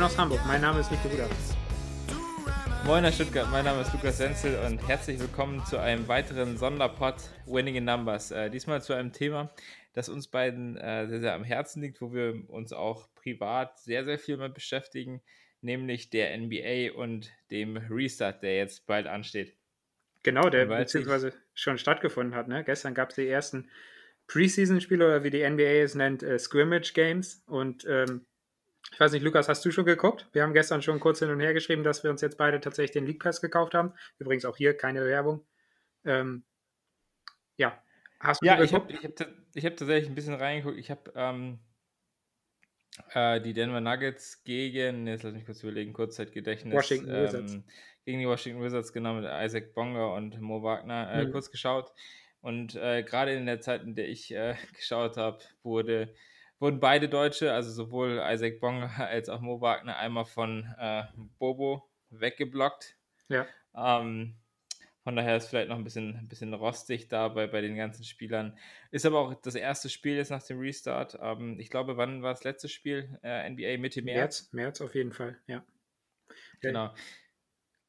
Moin aus Hamburg, mein Name ist Nico Huder. Moin aus Stuttgart, mein Name ist Lukas Senzel und herzlich willkommen zu einem weiteren Sonderpod Winning in Numbers. Äh, diesmal zu einem Thema, das uns beiden äh, sehr, sehr am Herzen liegt, wo wir uns auch privat sehr, sehr viel mit beschäftigen, nämlich der NBA und dem Restart, der jetzt bald ansteht. Genau, der beziehungsweise schon stattgefunden hat. Ne? Gestern gab es die ersten Preseason-Spiele oder wie die NBA es nennt, äh, Scrimmage-Games. Und ähm, ich weiß nicht, Lukas, hast du schon geguckt? Wir haben gestern schon kurz hin und her geschrieben, dass wir uns jetzt beide tatsächlich den League Pass gekauft haben. Übrigens auch hier keine Werbung. Ähm, ja, hast du Ja, ich habe hab, ich hab tatsächlich ein bisschen reingeguckt. Ich habe ähm, äh, die Denver Nuggets gegen, jetzt lass mich kurz überlegen, Kurzzeitgedächtnis. Washington ähm, Wizards. Gegen die Washington Wizards, genau, mit Isaac Bonga und Mo Wagner äh, mhm. kurz geschaut. Und äh, gerade in der Zeit, in der ich äh, geschaut habe, wurde, wurden beide Deutsche, also sowohl Isaac Bonga als auch Mo Wagner, einmal von äh, Bobo weggeblockt. Ja. Ähm, von daher ist vielleicht noch ein bisschen, ein bisschen rostig da bei, bei den ganzen Spielern. Ist aber auch das erste Spiel jetzt nach dem Restart. Ähm, ich glaube, wann war das letzte Spiel? Äh, NBA Mitte März? März? März auf jeden Fall, ja. Genau.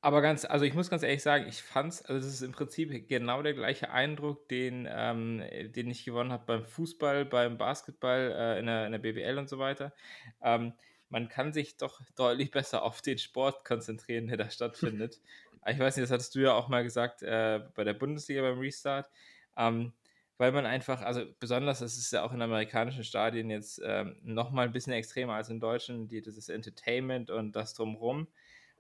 Aber ganz, also ich muss ganz ehrlich sagen, ich fand es, also das ist im Prinzip genau der gleiche Eindruck, den, ähm, den ich gewonnen habe beim Fußball, beim Basketball, äh, in, der, in der BBL und so weiter. Ähm, man kann sich doch deutlich besser auf den Sport konzentrieren, der da stattfindet. ich weiß nicht, das hattest du ja auch mal gesagt äh, bei der Bundesliga beim Restart. Ähm, weil man einfach, also besonders, das ist ja auch in amerikanischen Stadien jetzt ähm, nochmal ein bisschen extremer als in deutschen, die, das ist Entertainment und das drumrum.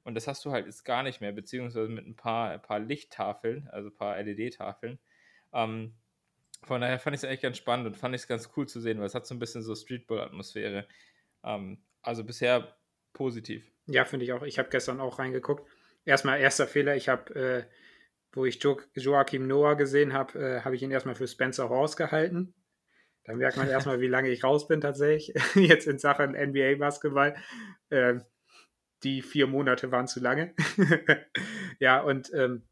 Und das hast du halt jetzt gar nicht mehr, beziehungsweise mit ein paar, ein paar Lichttafeln, also ein paar LED-Tafeln. Ähm, von daher fand ich es eigentlich ganz spannend und fand ich es ganz cool zu sehen, weil es hat so ein bisschen so Streetball-Atmosphäre. Ähm, also bisher positiv. Ja, finde ich auch. Ich habe gestern auch reingeguckt. Erstmal erster Fehler, ich habe, äh, wo ich jo Joachim Noah gesehen habe, äh, habe ich ihn erstmal für Spencer Horst gehalten. Da merkt man erstmal, wie lange ich raus bin tatsächlich, jetzt in Sachen NBA-Basketball. Äh, die vier Monate waren zu lange. ja, und ähm,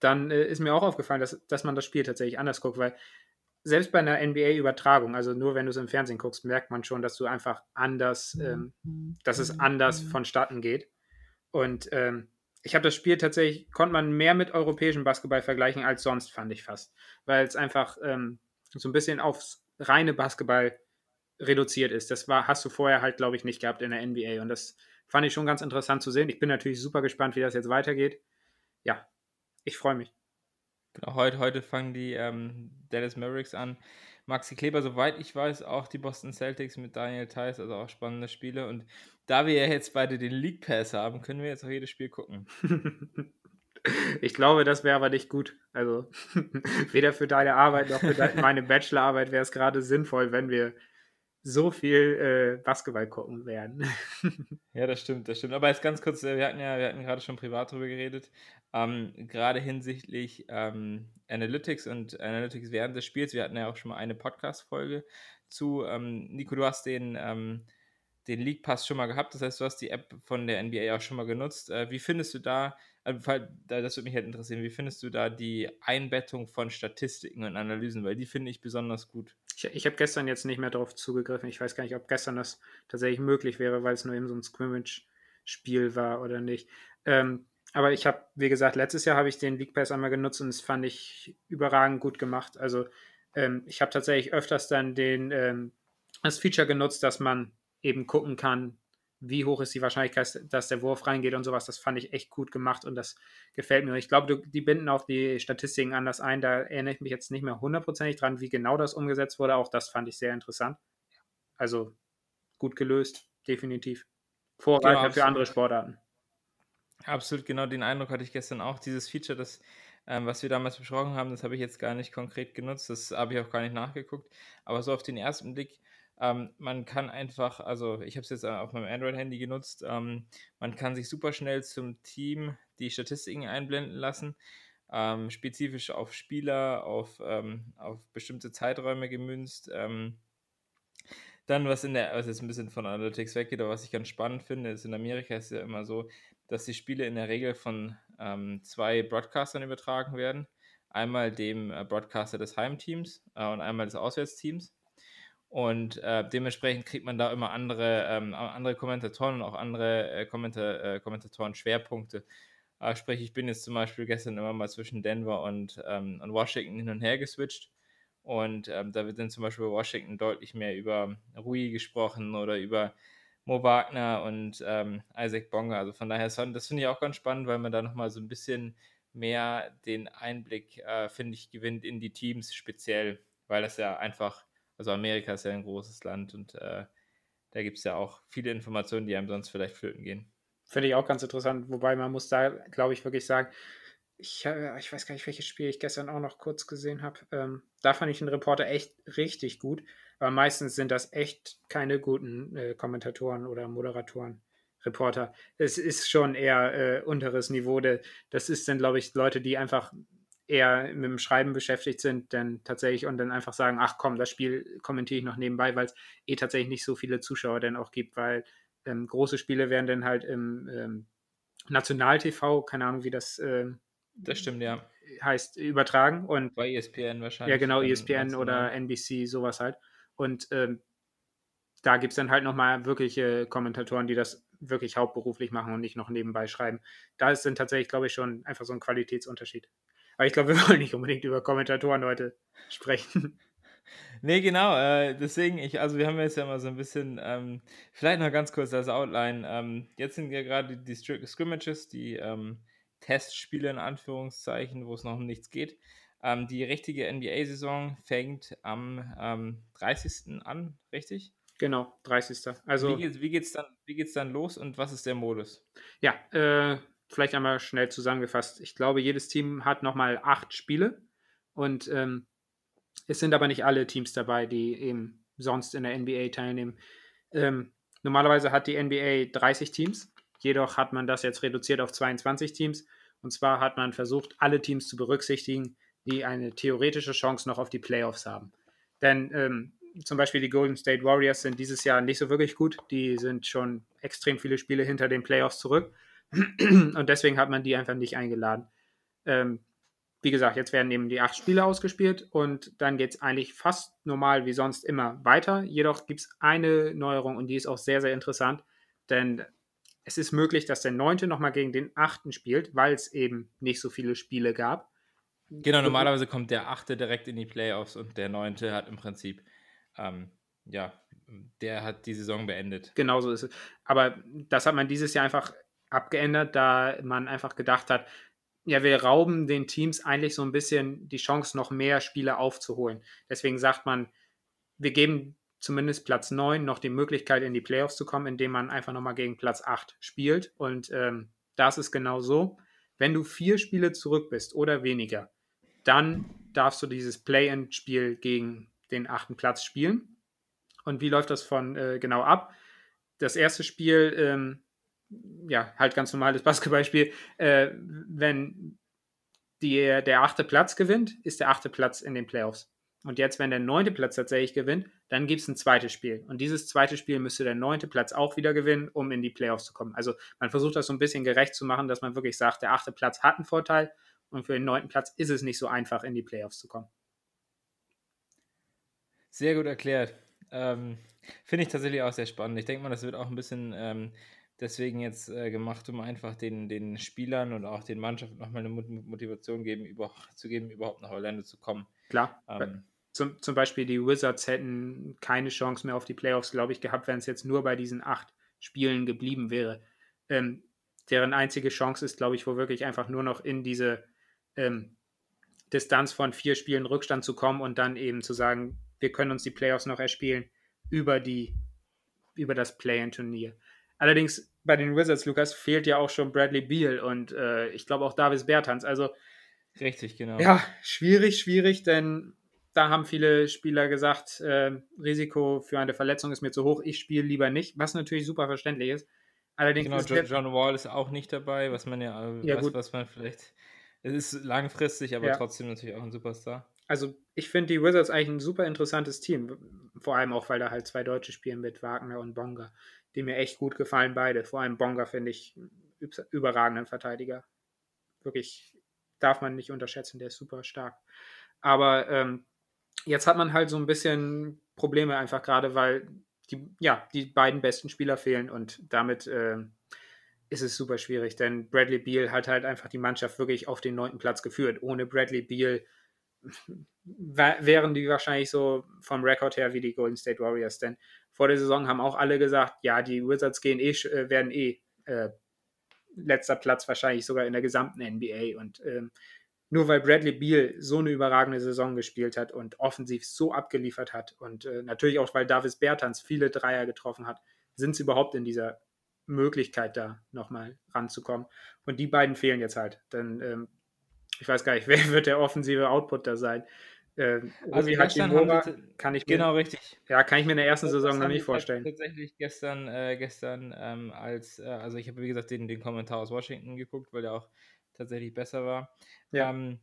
dann äh, ist mir auch aufgefallen, dass, dass man das Spiel tatsächlich anders guckt, weil selbst bei einer NBA-Übertragung, also nur wenn du es im Fernsehen guckst, merkt man schon, dass du einfach anders, ähm, dass es anders vonstatten geht. Und ähm, ich habe das Spiel tatsächlich, konnte man mehr mit europäischem Basketball vergleichen als sonst, fand ich fast. Weil es einfach ähm, so ein bisschen aufs reine Basketball reduziert ist. Das war, hast du vorher halt, glaube ich, nicht gehabt in der NBA. Und das fand ich schon ganz interessant zu sehen. Ich bin natürlich super gespannt, wie das jetzt weitergeht. Ja, ich freue mich. Genau, heute, heute fangen die ähm, Dallas Mavericks an. Maxi Kleber, soweit ich weiß, auch die Boston Celtics mit Daniel Theiss, also auch spannende Spiele. Und da wir ja jetzt beide den League Pass haben, können wir jetzt auch jedes Spiel gucken. ich glaube, das wäre aber nicht gut. Also weder für deine Arbeit noch für meine Bachelorarbeit wäre es gerade sinnvoll, wenn wir so viel äh, Basketball gucken werden. ja, das stimmt, das stimmt. Aber jetzt ganz kurz, äh, wir hatten ja, wir hatten gerade schon privat darüber geredet, ähm, gerade hinsichtlich ähm, Analytics und Analytics während des Spiels. Wir hatten ja auch schon mal eine Podcast-Folge zu. Ähm, Nico, du hast den, ähm, den League Pass schon mal gehabt, das heißt, du hast die App von der NBA auch schon mal genutzt. Äh, wie findest du da das würde mich halt interessieren, wie findest du da die Einbettung von Statistiken und Analysen, weil die finde ich besonders gut. Ich, ich habe gestern jetzt nicht mehr darauf zugegriffen. Ich weiß gar nicht, ob gestern das tatsächlich möglich wäre, weil es nur eben so ein Scrimmage-Spiel war oder nicht. Ähm, aber ich habe, wie gesagt, letztes Jahr habe ich den League Pass einmal genutzt und das fand ich überragend gut gemacht. Also ähm, ich habe tatsächlich öfters dann den, ähm, das Feature genutzt, dass man eben gucken kann, wie hoch ist die Wahrscheinlichkeit, dass der Wurf reingeht und sowas. Das fand ich echt gut gemacht und das gefällt mir. Und ich glaube, die binden auch die Statistiken anders ein. Da erinnere ich mich jetzt nicht mehr hundertprozentig dran, wie genau das umgesetzt wurde. Auch das fand ich sehr interessant. Also gut gelöst, definitiv. Vorreiter genau, für andere Sportarten. Absolut, genau den Eindruck hatte ich gestern auch. Dieses Feature, das, ähm, was wir damals besprochen haben, das habe ich jetzt gar nicht konkret genutzt. Das habe ich auch gar nicht nachgeguckt. Aber so auf den ersten Blick ähm, man kann einfach, also ich habe es jetzt auf meinem Android-Handy genutzt, ähm, man kann sich super schnell zum Team die Statistiken einblenden lassen, ähm, spezifisch auf Spieler, auf, ähm, auf bestimmte Zeiträume gemünzt. Ähm, dann, was in der, was jetzt ein bisschen von Analytics weggeht, aber was ich ganz spannend finde, ist in Amerika ist es ja immer so, dass die Spiele in der Regel von ähm, zwei Broadcastern übertragen werden. Einmal dem äh, Broadcaster des Heimteams äh, und einmal des Auswärtsteams. Und äh, dementsprechend kriegt man da immer andere, ähm, andere Kommentatoren und auch andere äh, Kommenta äh, Kommentatoren-Schwerpunkte. Äh, sprich, ich bin jetzt zum Beispiel gestern immer mal zwischen Denver und, ähm, und Washington hin und her geswitcht. Und ähm, da wird dann zum Beispiel bei Washington deutlich mehr über Rui gesprochen oder über Mo Wagner und ähm, Isaac Bonga. Also von daher, das finde ich auch ganz spannend, weil man da nochmal so ein bisschen mehr den Einblick, äh, finde ich, gewinnt in die Teams speziell, weil das ja einfach, also Amerika ist ja ein großes Land und äh, da gibt es ja auch viele Informationen, die einem sonst vielleicht flöten gehen. Finde ich auch ganz interessant, wobei man muss da, glaube ich, wirklich sagen, ich, äh, ich weiß gar nicht, welches Spiel ich gestern auch noch kurz gesehen habe. Ähm, da fand ich den Reporter echt richtig gut. Aber meistens sind das echt keine guten äh, Kommentatoren oder Moderatoren, Reporter. Es ist schon eher äh, unteres Niveau. De, das ist dann, glaube ich, Leute, die einfach eher mit dem Schreiben beschäftigt sind, denn tatsächlich und dann einfach sagen, ach komm, das Spiel kommentiere ich noch nebenbei, weil es eh tatsächlich nicht so viele Zuschauer dann auch gibt, weil ähm, große Spiele werden dann halt im ähm, National-TV, keine Ahnung, wie das ähm, das stimmt, ja. Heißt übertragen und bei ESPN wahrscheinlich. Ja, genau, ESPN oder NBC, sowas halt. Und ähm, da gibt es dann halt nochmal wirkliche Kommentatoren, die das wirklich hauptberuflich machen und nicht noch nebenbei schreiben. Da ist dann tatsächlich, glaube ich, schon einfach so ein Qualitätsunterschied. Aber ich glaube, wir wollen nicht unbedingt über Kommentatoren heute sprechen. Nee, genau. Äh, deswegen, ich, also wir haben jetzt ja mal so ein bisschen, ähm, vielleicht noch ganz kurz als Outline. Ähm, jetzt sind ja gerade die, die Scrimmages, die ähm, Testspiele in Anführungszeichen, wo es noch um nichts geht. Ähm, die richtige NBA-Saison fängt am ähm, 30. an, richtig? Genau, 30. Also, wie geht es dann, dann los und was ist der Modus? Ja, äh, vielleicht einmal schnell zusammengefasst. Ich glaube, jedes Team hat nochmal acht Spiele und ähm, es sind aber nicht alle Teams dabei, die eben sonst in der NBA teilnehmen. Ähm, normalerweise hat die NBA 30 Teams Jedoch hat man das jetzt reduziert auf 22 Teams. Und zwar hat man versucht, alle Teams zu berücksichtigen, die eine theoretische Chance noch auf die Playoffs haben. Denn ähm, zum Beispiel die Golden State Warriors sind dieses Jahr nicht so wirklich gut. Die sind schon extrem viele Spiele hinter den Playoffs zurück. Und deswegen hat man die einfach nicht eingeladen. Ähm, wie gesagt, jetzt werden eben die acht Spiele ausgespielt und dann geht es eigentlich fast normal wie sonst immer weiter. Jedoch gibt es eine Neuerung und die ist auch sehr, sehr interessant, denn es ist möglich, dass der Neunte nochmal gegen den Achten spielt, weil es eben nicht so viele Spiele gab. Genau, normalerweise kommt der Achte direkt in die Playoffs und der Neunte hat im Prinzip, ähm, ja, der hat die Saison beendet. Genau so ist es. Aber das hat man dieses Jahr einfach abgeändert, da man einfach gedacht hat, ja, wir rauben den Teams eigentlich so ein bisschen die Chance, noch mehr Spiele aufzuholen. Deswegen sagt man, wir geben zumindest Platz 9 noch die Möglichkeit, in die Playoffs zu kommen, indem man einfach nochmal gegen Platz 8 spielt. Und ähm, das ist genau so. Wenn du vier Spiele zurück bist oder weniger, dann darfst du dieses Play-in-Spiel gegen den achten Platz spielen. Und wie läuft das von äh, genau ab? Das erste Spiel, ähm, ja, halt ganz normales Basketballspiel, äh, wenn die, der achte Platz gewinnt, ist der achte Platz in den Playoffs. Und jetzt, wenn der neunte Platz tatsächlich gewinnt, dann gibt es ein zweites Spiel. Und dieses zweite Spiel müsste der neunte Platz auch wieder gewinnen, um in die Playoffs zu kommen. Also man versucht das so ein bisschen gerecht zu machen, dass man wirklich sagt, der achte Platz hat einen Vorteil und für den neunten Platz ist es nicht so einfach, in die Playoffs zu kommen. Sehr gut erklärt. Ähm, Finde ich tatsächlich auch sehr spannend. Ich denke mal, das wird auch ein bisschen ähm, deswegen jetzt äh, gemacht, um einfach den, den Spielern und auch den Mannschaften nochmal eine Motivation geben, über, zu geben, überhaupt nach Orlando zu kommen. Klar. Ähm, zum, zum Beispiel die Wizards hätten keine Chance mehr auf die Playoffs, glaube ich, gehabt, wenn es jetzt nur bei diesen acht Spielen geblieben wäre. Ähm, deren einzige Chance ist, glaube ich, wo wirklich einfach nur noch in diese ähm, Distanz von vier Spielen Rückstand zu kommen und dann eben zu sagen, wir können uns die Playoffs noch erspielen über die über das Play-in-Turnier. Allerdings bei den Wizards, Lukas, fehlt ja auch schon Bradley Beal und äh, ich glaube auch Davis Bertans. Also richtig, genau. Ja, schwierig, schwierig, denn da haben viele Spieler gesagt, äh, Risiko für eine Verletzung ist mir zu hoch, ich spiele lieber nicht, was natürlich super verständlich ist. Allerdings genau, John, John Wall ist auch nicht dabei, was man ja, äh, ja was, gut. was man vielleicht, es ist langfristig, aber ja. trotzdem natürlich auch ein Superstar. Also ich finde die Wizards eigentlich ein super interessantes Team, vor allem auch, weil da halt zwei Deutsche spielen mit Wagner und Bonga, die mir echt gut gefallen beide. Vor allem Bonga finde ich überragenden Verteidiger. Wirklich darf man nicht unterschätzen, der ist super stark. Aber ähm, Jetzt hat man halt so ein bisschen Probleme einfach gerade, weil die, ja, die beiden besten Spieler fehlen und damit äh, ist es super schwierig, denn Bradley Beal hat halt einfach die Mannschaft wirklich auf den neunten Platz geführt. Ohne Bradley Beal wären die wahrscheinlich so vom Rekord her wie die Golden State Warriors, denn vor der Saison haben auch alle gesagt, ja, die Wizards gehen eh, äh, werden eh äh, letzter Platz wahrscheinlich sogar in der gesamten NBA und ähm, nur weil Bradley Beal so eine überragende Saison gespielt hat und offensiv so abgeliefert hat und äh, natürlich auch, weil Davis Bertans viele Dreier getroffen hat, sind sie überhaupt in dieser Möglichkeit da nochmal ranzukommen. Und die beiden fehlen jetzt halt. Denn ähm, ich weiß gar nicht, wer wird der offensive Output da sein. Ähm, also Hachimura kann ich mir, genau richtig. Ja, kann ich mir in der ersten das Saison noch nicht vorstellen. Tatsächlich gestern, äh, gestern ähm, als, äh, also ich habe wie gesagt den, den Kommentar aus Washington geguckt, weil der auch tatsächlich besser war. Ja. Ähm,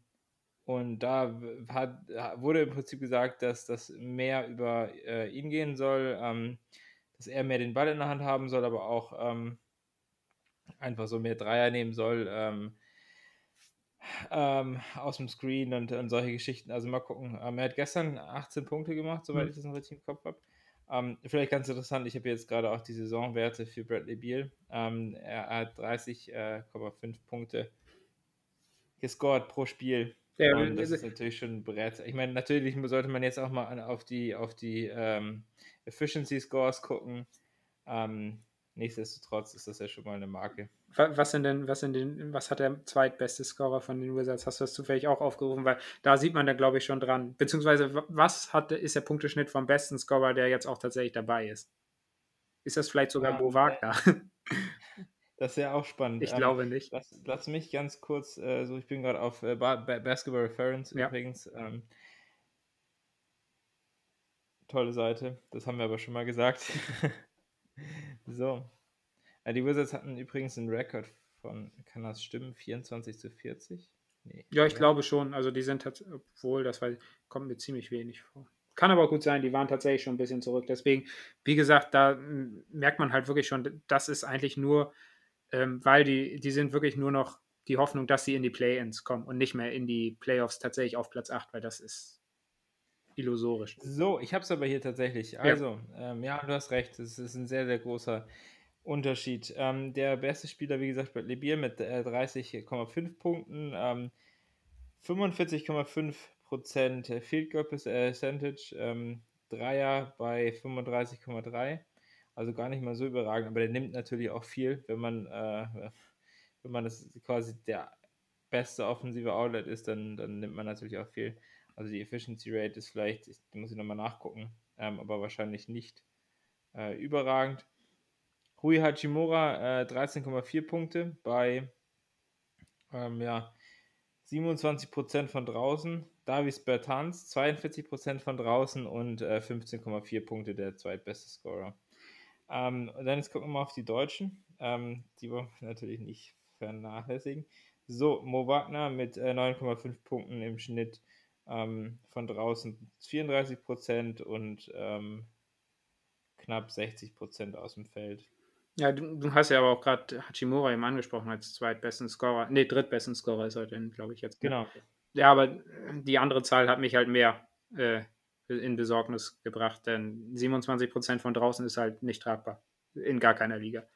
und da hat, wurde im Prinzip gesagt, dass das mehr über äh, ihn gehen soll, ähm, dass er mehr den Ball in der Hand haben soll, aber auch ähm, einfach so mehr Dreier nehmen soll ähm, ähm, aus dem Screen und, und, solche Geschichten. Also mal gucken. Ähm, er hat gestern 18 Punkte gemacht, soweit mhm. ich das noch richtig im Kopf habe. Ähm, vielleicht ganz interessant, ich habe jetzt gerade auch die Saisonwerte für Bradley Beal. Ähm, er, hat 30,5 äh, Punkte gescored pro Spiel. Ja, und das ist natürlich schon berät. Ich meine, natürlich sollte man jetzt auch mal auf die, auf die ähm, Efficiency Scores gucken. Ähm, nichtsdestotrotz ist das ja schon mal eine Marke. Was sind denn, was sind denn, was hat der zweitbeste Scorer von den Wizards? Hast du das zufällig auch aufgerufen? Weil da sieht man da, glaube ich, schon dran. Beziehungsweise, was hat, ist der Punkteschnitt vom besten Scorer, der jetzt auch tatsächlich dabei ist? Ist das vielleicht sogar ja, Bo Wagner? Das wäre auch spannend. Ich ähm, glaube nicht. Lass, lass, mich ganz kurz, äh, so ich bin gerade auf äh, Basketball Reference ja. übrigens. Ähm, tolle Seite, das haben wir aber schon mal gesagt. so. Äh, die Wizards hatten übrigens einen Rekord von, kann das stimmen, 24 zu 40? Nee, ja, ich glaube schon. Also die sind obwohl, das war, kommt mir ziemlich wenig vor. Kann aber gut sein, die waren tatsächlich schon ein bisschen zurück. Deswegen, wie gesagt, da merkt man halt wirklich schon, das ist eigentlich nur ähm, weil die, die sind wirklich nur noch die Hoffnung, dass sie in die Play-Ins kommen und nicht mehr in die Playoffs tatsächlich auf Platz 8, weil das ist illusorisch. So, ich habe es aber hier tatsächlich. Also, ja. Ähm, ja, du hast recht, es ist ein sehr, sehr großer Unterschied. Ähm, der beste Spieler, wie gesagt, Bradley Beal mit äh, 30,5 Punkten, ähm, 45,5% Field Goal Percentage, ähm, Dreier bei 35,3 also gar nicht mal so überragend, aber der nimmt natürlich auch viel, wenn man, äh, wenn man das quasi der beste offensive Outlet ist, dann, dann nimmt man natürlich auch viel. Also die Efficiency Rate ist vielleicht, ich, muss ich nochmal nachgucken, ähm, aber wahrscheinlich nicht äh, überragend. Rui Hachimura äh, 13,4 Punkte bei ähm, ja, 27% von draußen. Davis Bertans 42% von draußen und äh, 15,4 Punkte der zweitbeste Scorer. Ähm, und dann jetzt gucken wir mal auf die Deutschen. Ähm, die wollen wir natürlich nicht vernachlässigen. So, Mo Wagner mit äh, 9,5 Punkten im Schnitt ähm, von draußen 34 Prozent und ähm, knapp 60 Prozent aus dem Feld. Ja, du, du hast ja aber auch gerade Hachimura eben angesprochen als zweitbesten Scorer. Ne, drittbesten Scorer ist er denn, glaube ich, jetzt. Genau. Ja, aber die andere Zahl hat mich halt mehr äh, in Besorgnis gebracht, denn 27% von draußen ist halt nicht tragbar. In gar keiner Liga.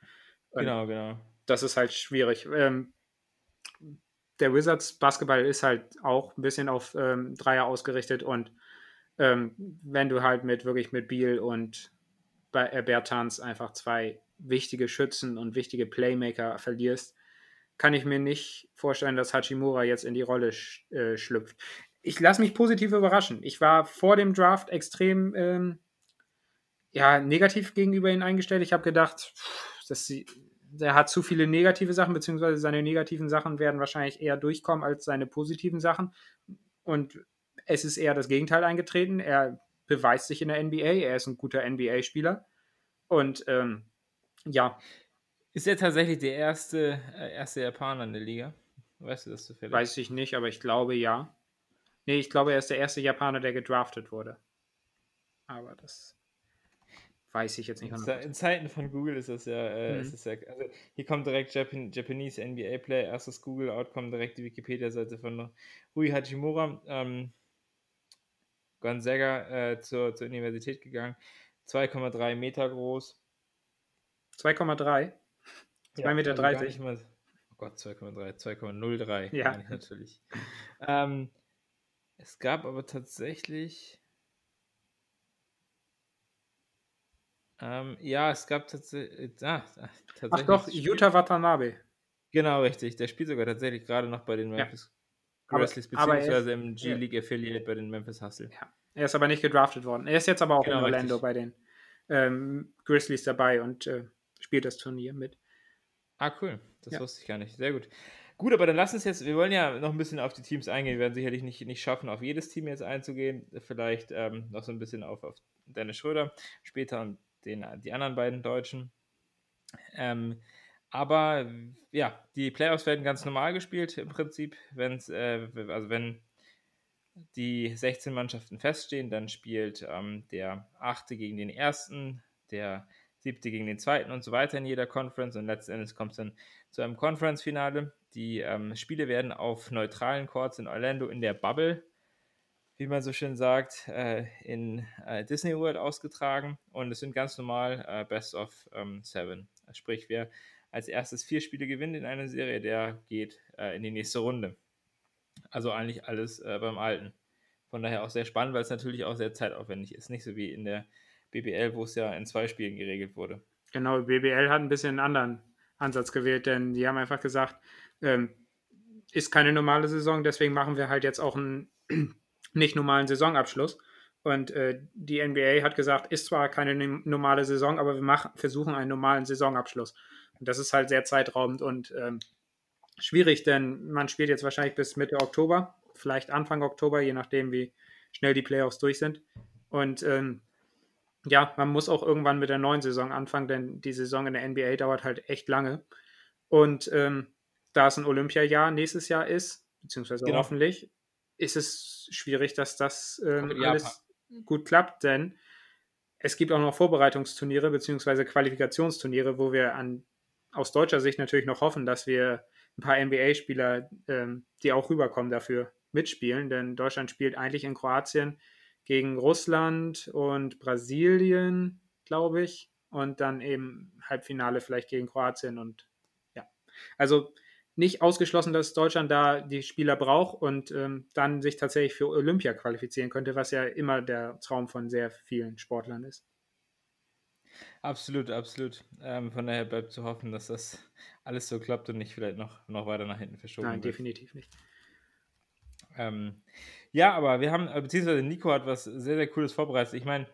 Und genau, genau. Das ist halt schwierig. Ähm, der Wizards Basketball ist halt auch ein bisschen auf ähm, Dreier ausgerichtet und ähm, wenn du halt mit wirklich mit Biel und äh, Bertans einfach zwei wichtige Schützen und wichtige Playmaker verlierst, kann ich mir nicht vorstellen, dass Hachimura jetzt in die Rolle sch äh, schlüpft ich lasse mich positiv überraschen. Ich war vor dem Draft extrem ähm, ja, negativ gegenüber ihm eingestellt. Ich habe gedacht, dass sie, der hat zu viele negative Sachen, beziehungsweise seine negativen Sachen werden wahrscheinlich eher durchkommen als seine positiven Sachen. Und es ist eher das Gegenteil eingetreten. Er beweist sich in der NBA. Er ist ein guter NBA-Spieler. Und ähm, ja. Ist er tatsächlich der erste, äh, erste Japaner in der Liga? Weißt du das zufällig? Weiß ich nicht, aber ich glaube ja. Nee, ich glaube, er ist der erste Japaner, der gedraftet wurde. Aber das weiß ich jetzt nicht. In Zeiten von Google ist das ja, äh, mhm. ist das ja also hier kommt direkt Japan, Japanese NBA Player, erstes Google-Out, kommt direkt die Wikipedia-Seite von Rui Hachimura. Ähm, Gonzaga äh, zur, zur Universität gegangen. 2,3 Meter groß. 2,3? 2,30 ja, Meter. Also 30. Mal, oh Gott, 2,3, 2,03 ja. natürlich. ähm, es gab aber tatsächlich. Ähm, ja, es gab tatsächlich. Ah, tatsächlich Ach doch, Utah Watanabe. Genau, richtig. Der spielt sogar tatsächlich gerade noch bei den Memphis ja. Grizzlies, beziehungsweise ist, im G-League Affiliate bei den Memphis Hustle. Ja. Er ist aber nicht gedraftet worden. Er ist jetzt aber auch genau, in Orlando richtig. bei den ähm, Grizzlies dabei und äh, spielt das Turnier mit. Ah, cool. Das ja. wusste ich gar nicht. Sehr gut. Gut, aber dann lass uns jetzt, wir wollen ja noch ein bisschen auf die Teams eingehen. Wir werden sicherlich nicht, nicht schaffen, auf jedes Team jetzt einzugehen. Vielleicht ähm, noch so ein bisschen auf, auf Dennis Schröder später und den, die anderen beiden Deutschen. Ähm, aber ja, die Playoffs werden ganz normal gespielt im Prinzip. Wenn's, äh, also wenn die 16 Mannschaften feststehen, dann spielt ähm, der achte gegen den ersten, der siebte gegen den zweiten und so weiter in jeder Conference und letztendlich kommt es dann zu einem Conference-Finale. Die ähm, Spiele werden auf neutralen Courts in Orlando in der Bubble, wie man so schön sagt, äh, in äh, Disney World ausgetragen und es sind ganz normal äh, Best of ähm, Seven. Sprich, wer als erstes vier Spiele gewinnt in einer Serie, der geht in die nächste Runde. Also eigentlich alles beim Alten. Von daher auch sehr spannend, weil es natürlich auch sehr zeitaufwendig ist. Nicht so wie in der BBL, wo es ja in zwei Spielen geregelt wurde. Genau, BBL hat ein bisschen einen anderen Ansatz gewählt, denn die haben einfach gesagt, ähm, ist keine normale Saison, deswegen machen wir halt jetzt auch einen nicht normalen Saisonabschluss. Und äh, die NBA hat gesagt, ist zwar keine normale Saison, aber wir machen, versuchen einen normalen Saisonabschluss. Und das ist halt sehr zeitraubend und ähm, schwierig, denn man spielt jetzt wahrscheinlich bis Mitte Oktober, vielleicht Anfang Oktober, je nachdem, wie schnell die Playoffs durch sind. Und ähm, ja, man muss auch irgendwann mit der neuen Saison anfangen, denn die Saison in der NBA dauert halt echt lange. Und ähm, da es ein Olympiajahr nächstes Jahr ist, beziehungsweise genau. hoffentlich, ist es schwierig, dass das ähm, alles gut klappt, denn es gibt auch noch Vorbereitungsturniere beziehungsweise Qualifikationsturniere, wo wir an, aus deutscher Sicht natürlich noch hoffen, dass wir ein paar NBA-Spieler, ähm, die auch rüberkommen, dafür mitspielen, denn Deutschland spielt eigentlich in Kroatien gegen Russland und Brasilien, glaube ich. Und dann eben Halbfinale vielleicht gegen Kroatien und ja. Also nicht ausgeschlossen, dass Deutschland da die Spieler braucht und ähm, dann sich tatsächlich für Olympia qualifizieren könnte, was ja immer der Traum von sehr vielen Sportlern ist. Absolut, absolut. Ähm, von daher bleibt zu hoffen, dass das alles so klappt und nicht vielleicht noch, noch weiter nach hinten verschoben Nein, wird. definitiv nicht. Ähm, ja, aber wir haben, äh, beziehungsweise Nico hat was sehr, sehr Cooles vorbereitet. Ich meine,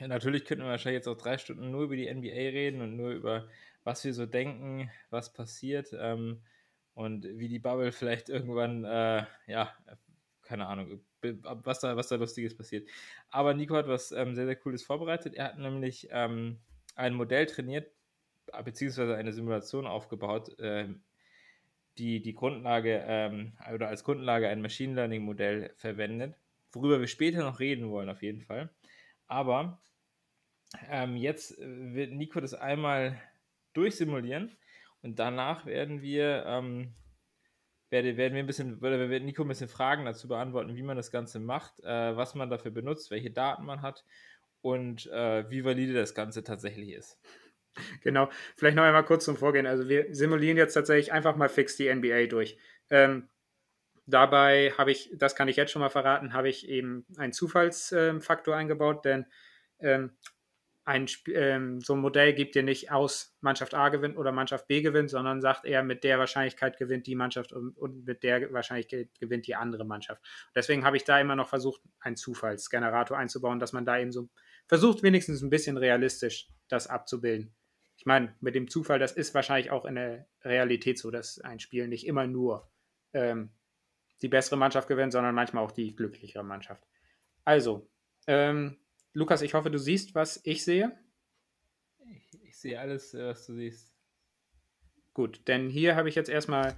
natürlich könnten wir wahrscheinlich jetzt auch drei Stunden nur über die NBA reden und nur über, was wir so denken, was passiert ähm, und wie die Bubble vielleicht irgendwann, äh, ja, keine Ahnung, was da, was da Lustiges passiert. Aber Nico hat was ähm, sehr, sehr Cooles vorbereitet. Er hat nämlich ähm, ein Modell trainiert, beziehungsweise eine Simulation aufgebaut, äh, die die Grundlage ähm, oder als Grundlage ein Machine Learning Modell verwendet, worüber wir später noch reden wollen, auf jeden Fall. Aber ähm, jetzt äh, wird Nico das einmal durchsimulieren und danach werden wir, ähm, werde, werden wir ein bisschen, oder wird Nico ein bisschen Fragen dazu beantworten, wie man das Ganze macht, äh, was man dafür benutzt, welche Daten man hat und äh, wie valide das Ganze tatsächlich ist. Genau, vielleicht noch einmal kurz zum Vorgehen. Also wir simulieren jetzt tatsächlich einfach mal fix die NBA durch. Ähm, dabei habe ich, das kann ich jetzt schon mal verraten, habe ich eben einen Zufallsfaktor ähm, eingebaut, denn ähm, ein, ähm, so ein Modell gibt dir nicht aus, Mannschaft A gewinnt oder Mannschaft B gewinnt, sondern sagt eher, mit der Wahrscheinlichkeit gewinnt die Mannschaft und, und mit der Wahrscheinlichkeit gewinnt die andere Mannschaft. Deswegen habe ich da immer noch versucht, einen Zufallsgenerator einzubauen, dass man da eben so versucht, wenigstens ein bisschen realistisch das abzubilden ich meine, mit dem Zufall, das ist wahrscheinlich auch in der Realität so, dass ein Spiel nicht immer nur ähm, die bessere Mannschaft gewinnt, sondern manchmal auch die glücklichere Mannschaft. Also, ähm, Lukas, ich hoffe, du siehst, was ich sehe. Ich, ich sehe alles, äh, was du siehst. Gut, denn hier habe ich jetzt erstmal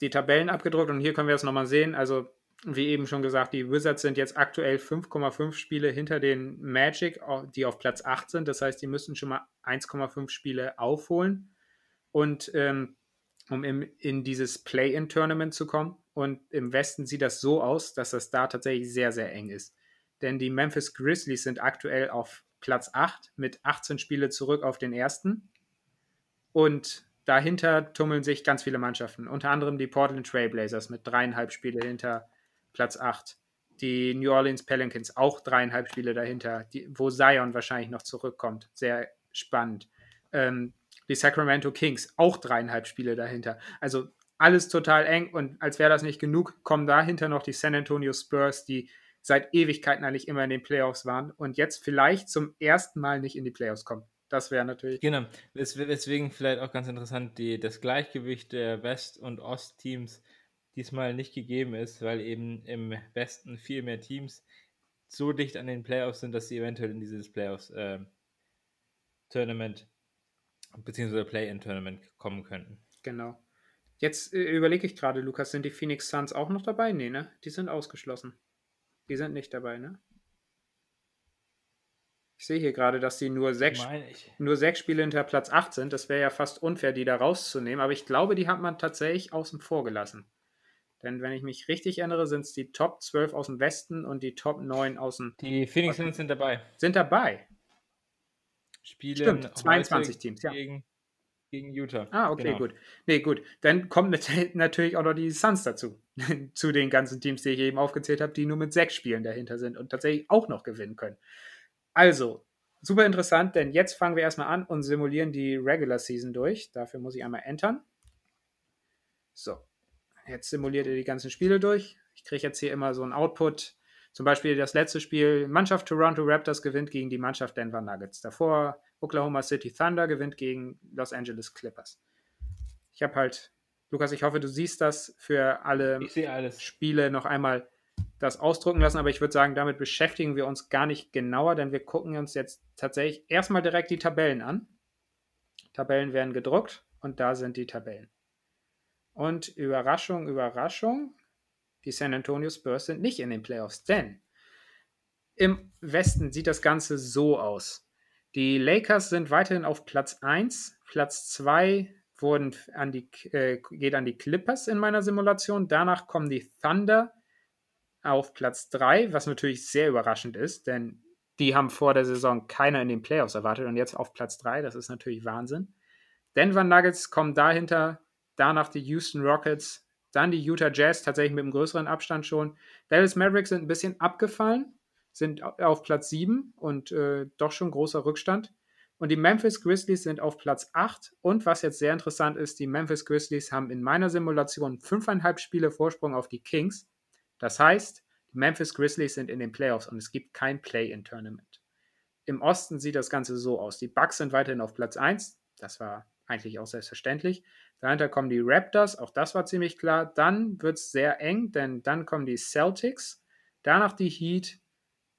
die Tabellen abgedruckt und hier können wir es nochmal sehen. Also wie eben schon gesagt, die Wizards sind jetzt aktuell 5,5 Spiele hinter den Magic, die auf Platz 8 sind. Das heißt, die müssen schon mal 1,5 Spiele aufholen. Und ähm, um im, in dieses Play-in-Tournament zu kommen. Und im Westen sieht das so aus, dass das da tatsächlich sehr, sehr eng ist. Denn die Memphis Grizzlies sind aktuell auf Platz 8 mit 18 Spiele zurück auf den ersten. Und dahinter tummeln sich ganz viele Mannschaften, unter anderem die Portland Trailblazers mit dreieinhalb Spiele hinter Platz 8. Die New Orleans Pelicans auch dreieinhalb Spiele dahinter, die, wo Zion wahrscheinlich noch zurückkommt. Sehr spannend. Ähm, die Sacramento Kings auch dreieinhalb Spiele dahinter. Also alles total eng und als wäre das nicht genug, kommen dahinter noch die San Antonio Spurs, die seit Ewigkeiten eigentlich immer in den Playoffs waren und jetzt vielleicht zum ersten Mal nicht in die Playoffs kommen. Das wäre natürlich. Genau, weswegen vielleicht auch ganz interessant die, das Gleichgewicht der West- und Ost-Teams diesmal nicht gegeben ist, weil eben im Westen viel mehr Teams so dicht an den Playoffs sind, dass sie eventuell in dieses Playoffs-Tournament äh, beziehungsweise Play-in-Tournament kommen könnten. Genau. Jetzt äh, überlege ich gerade, Lukas, sind die Phoenix Suns auch noch dabei? Nee, ne? Die sind ausgeschlossen. Die sind nicht dabei, ne? Ich sehe hier gerade, dass die nur sechs, nur sechs Spiele hinter Platz 8 sind. Das wäre ja fast unfair, die da rauszunehmen. Aber ich glaube, die hat man tatsächlich außen vor gelassen. Denn wenn ich mich richtig erinnere, sind es die Top 12 aus dem Westen und die Top 9 aus dem. Die Phoenix Suns sind dabei. Sind dabei. Spielen Stimmt, 22 Teams, ja. Gegen, gegen Utah. Ah, okay, genau. gut. Nee, gut. Dann kommt natürlich auch noch die Suns dazu. zu den ganzen Teams, die ich eben aufgezählt habe, die nur mit sechs Spielen dahinter sind und tatsächlich auch noch gewinnen können. Also, super interessant, denn jetzt fangen wir erstmal an und simulieren die Regular Season durch. Dafür muss ich einmal entern. So, jetzt simuliert ihr die ganzen Spiele durch. Ich kriege jetzt hier immer so einen Output. Zum Beispiel das letzte Spiel, Mannschaft Toronto Raptors gewinnt gegen die Mannschaft Denver Nuggets. Davor Oklahoma City Thunder gewinnt gegen Los Angeles Clippers. Ich habe halt, Lukas, ich hoffe, du siehst das für alle Spiele noch einmal das ausdrucken lassen, aber ich würde sagen, damit beschäftigen wir uns gar nicht genauer, denn wir gucken uns jetzt tatsächlich erstmal direkt die Tabellen an. Tabellen werden gedruckt und da sind die Tabellen. Und Überraschung, Überraschung, die San Antonio Spurs sind nicht in den Playoffs, denn im Westen sieht das Ganze so aus. Die Lakers sind weiterhin auf Platz 1. Platz 2 wurden an die, äh, geht an die Clippers in meiner Simulation. Danach kommen die Thunder auf Platz 3, was natürlich sehr überraschend ist, denn die haben vor der Saison keiner in den Playoffs erwartet und jetzt auf Platz 3, das ist natürlich Wahnsinn. Denver Nuggets kommen dahinter, danach die Houston Rockets, dann die Utah Jazz tatsächlich mit einem größeren Abstand schon. Dallas Mavericks sind ein bisschen abgefallen, sind auf Platz 7 und äh, doch schon großer Rückstand. Und die Memphis Grizzlies sind auf Platz 8. Und was jetzt sehr interessant ist, die Memphis Grizzlies haben in meiner Simulation fünfeinhalb Spiele Vorsprung auf die Kings. Das heißt, die Memphis Grizzlies sind in den Playoffs und es gibt kein Play-in-Tournament. Im Osten sieht das Ganze so aus. Die Bucks sind weiterhin auf Platz 1. Das war eigentlich auch selbstverständlich. Dahinter kommen die Raptors, auch das war ziemlich klar. Dann wird es sehr eng, denn dann kommen die Celtics, danach die Heat,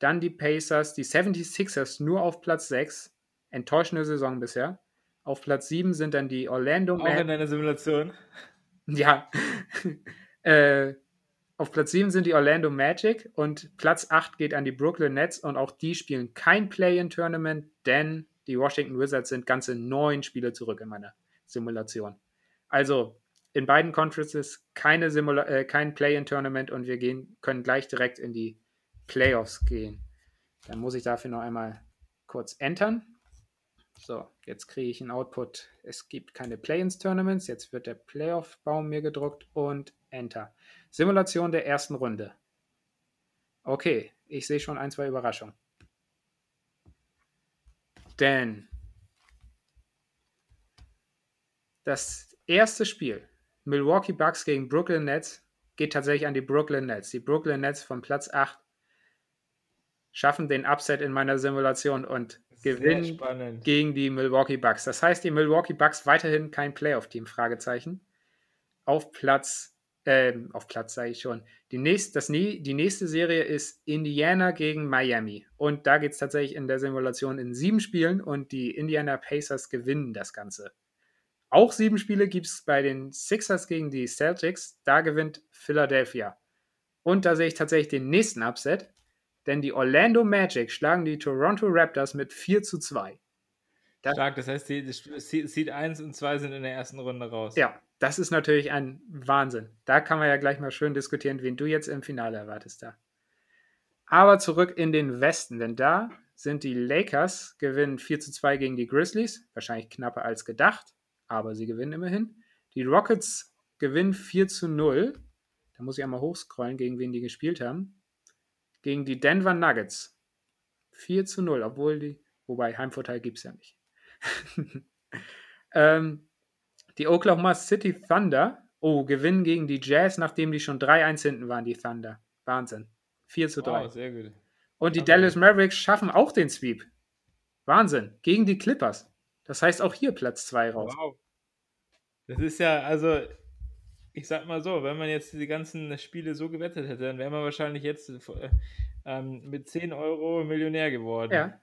dann die Pacers, die 76ers nur auf Platz 6. Enttäuschende Saison bisher. Auf Platz 7 sind dann die Orlando Auch in deiner Simulation. Ja. äh, auf Platz 7 sind die Orlando Magic und Platz 8 geht an die Brooklyn Nets und auch die spielen kein Play-in-Tournament, denn die Washington Wizards sind ganze neun Spiele zurück in meiner Simulation. Also in beiden Conferences keine äh, kein Play-in-Tournament und wir gehen, können gleich direkt in die Playoffs gehen. Dann muss ich dafür noch einmal kurz entern. So, jetzt kriege ich einen Output. Es gibt keine Play-ins-Tournaments. Jetzt wird der Playoff-Baum mir gedruckt und Enter. Simulation der ersten Runde. Okay, ich sehe schon ein, zwei Überraschungen. Denn das erste Spiel, Milwaukee Bucks gegen Brooklyn Nets, geht tatsächlich an die Brooklyn Nets. Die Brooklyn Nets von Platz 8 schaffen den Upset in meiner Simulation und gewinnen gegen die Milwaukee Bucks. Das heißt, die Milwaukee Bucks weiterhin kein Playoff-Team, Fragezeichen. Auf Platz, äh, auf Platz sage ich schon. Die nächste, das, die nächste Serie ist Indiana gegen Miami. Und da geht es tatsächlich in der Simulation in sieben Spielen und die Indiana Pacers gewinnen das Ganze. Auch sieben Spiele gibt es bei den Sixers gegen die Celtics. Da gewinnt Philadelphia. Und da sehe ich tatsächlich den nächsten Upset denn die Orlando Magic schlagen die Toronto Raptors mit 4 zu 2. Das, Stark, das heißt, die, die Seed 1 und 2 sind in der ersten Runde raus. Ja, das ist natürlich ein Wahnsinn. Da kann man ja gleich mal schön diskutieren, wen du jetzt im Finale erwartest da. Aber zurück in den Westen, denn da sind die Lakers, gewinnen 4 zu 2 gegen die Grizzlies, wahrscheinlich knapper als gedacht, aber sie gewinnen immerhin. Die Rockets gewinnen 4 zu 0. Da muss ich einmal hochscrollen, gegen wen die gespielt haben. Gegen die Denver Nuggets. 4 zu 0, obwohl die, wobei Heimvorteil gibt es ja nicht. ähm, die Oklahoma City Thunder, oh, gewinnen gegen die Jazz, nachdem die schon 3-1 hinten waren, die Thunder. Wahnsinn. 4 zu 3. Wow, sehr gut. Und die okay. Dallas Mavericks schaffen auch den Sweep. Wahnsinn. Gegen die Clippers. Das heißt auch hier Platz 2 raus. Wow. Das ist ja, also, ich sag mal so, wenn man jetzt die ganzen Spiele so gewettet hätte, dann wäre man wahrscheinlich jetzt äh, ähm, mit 10 Euro Millionär geworden. Ja.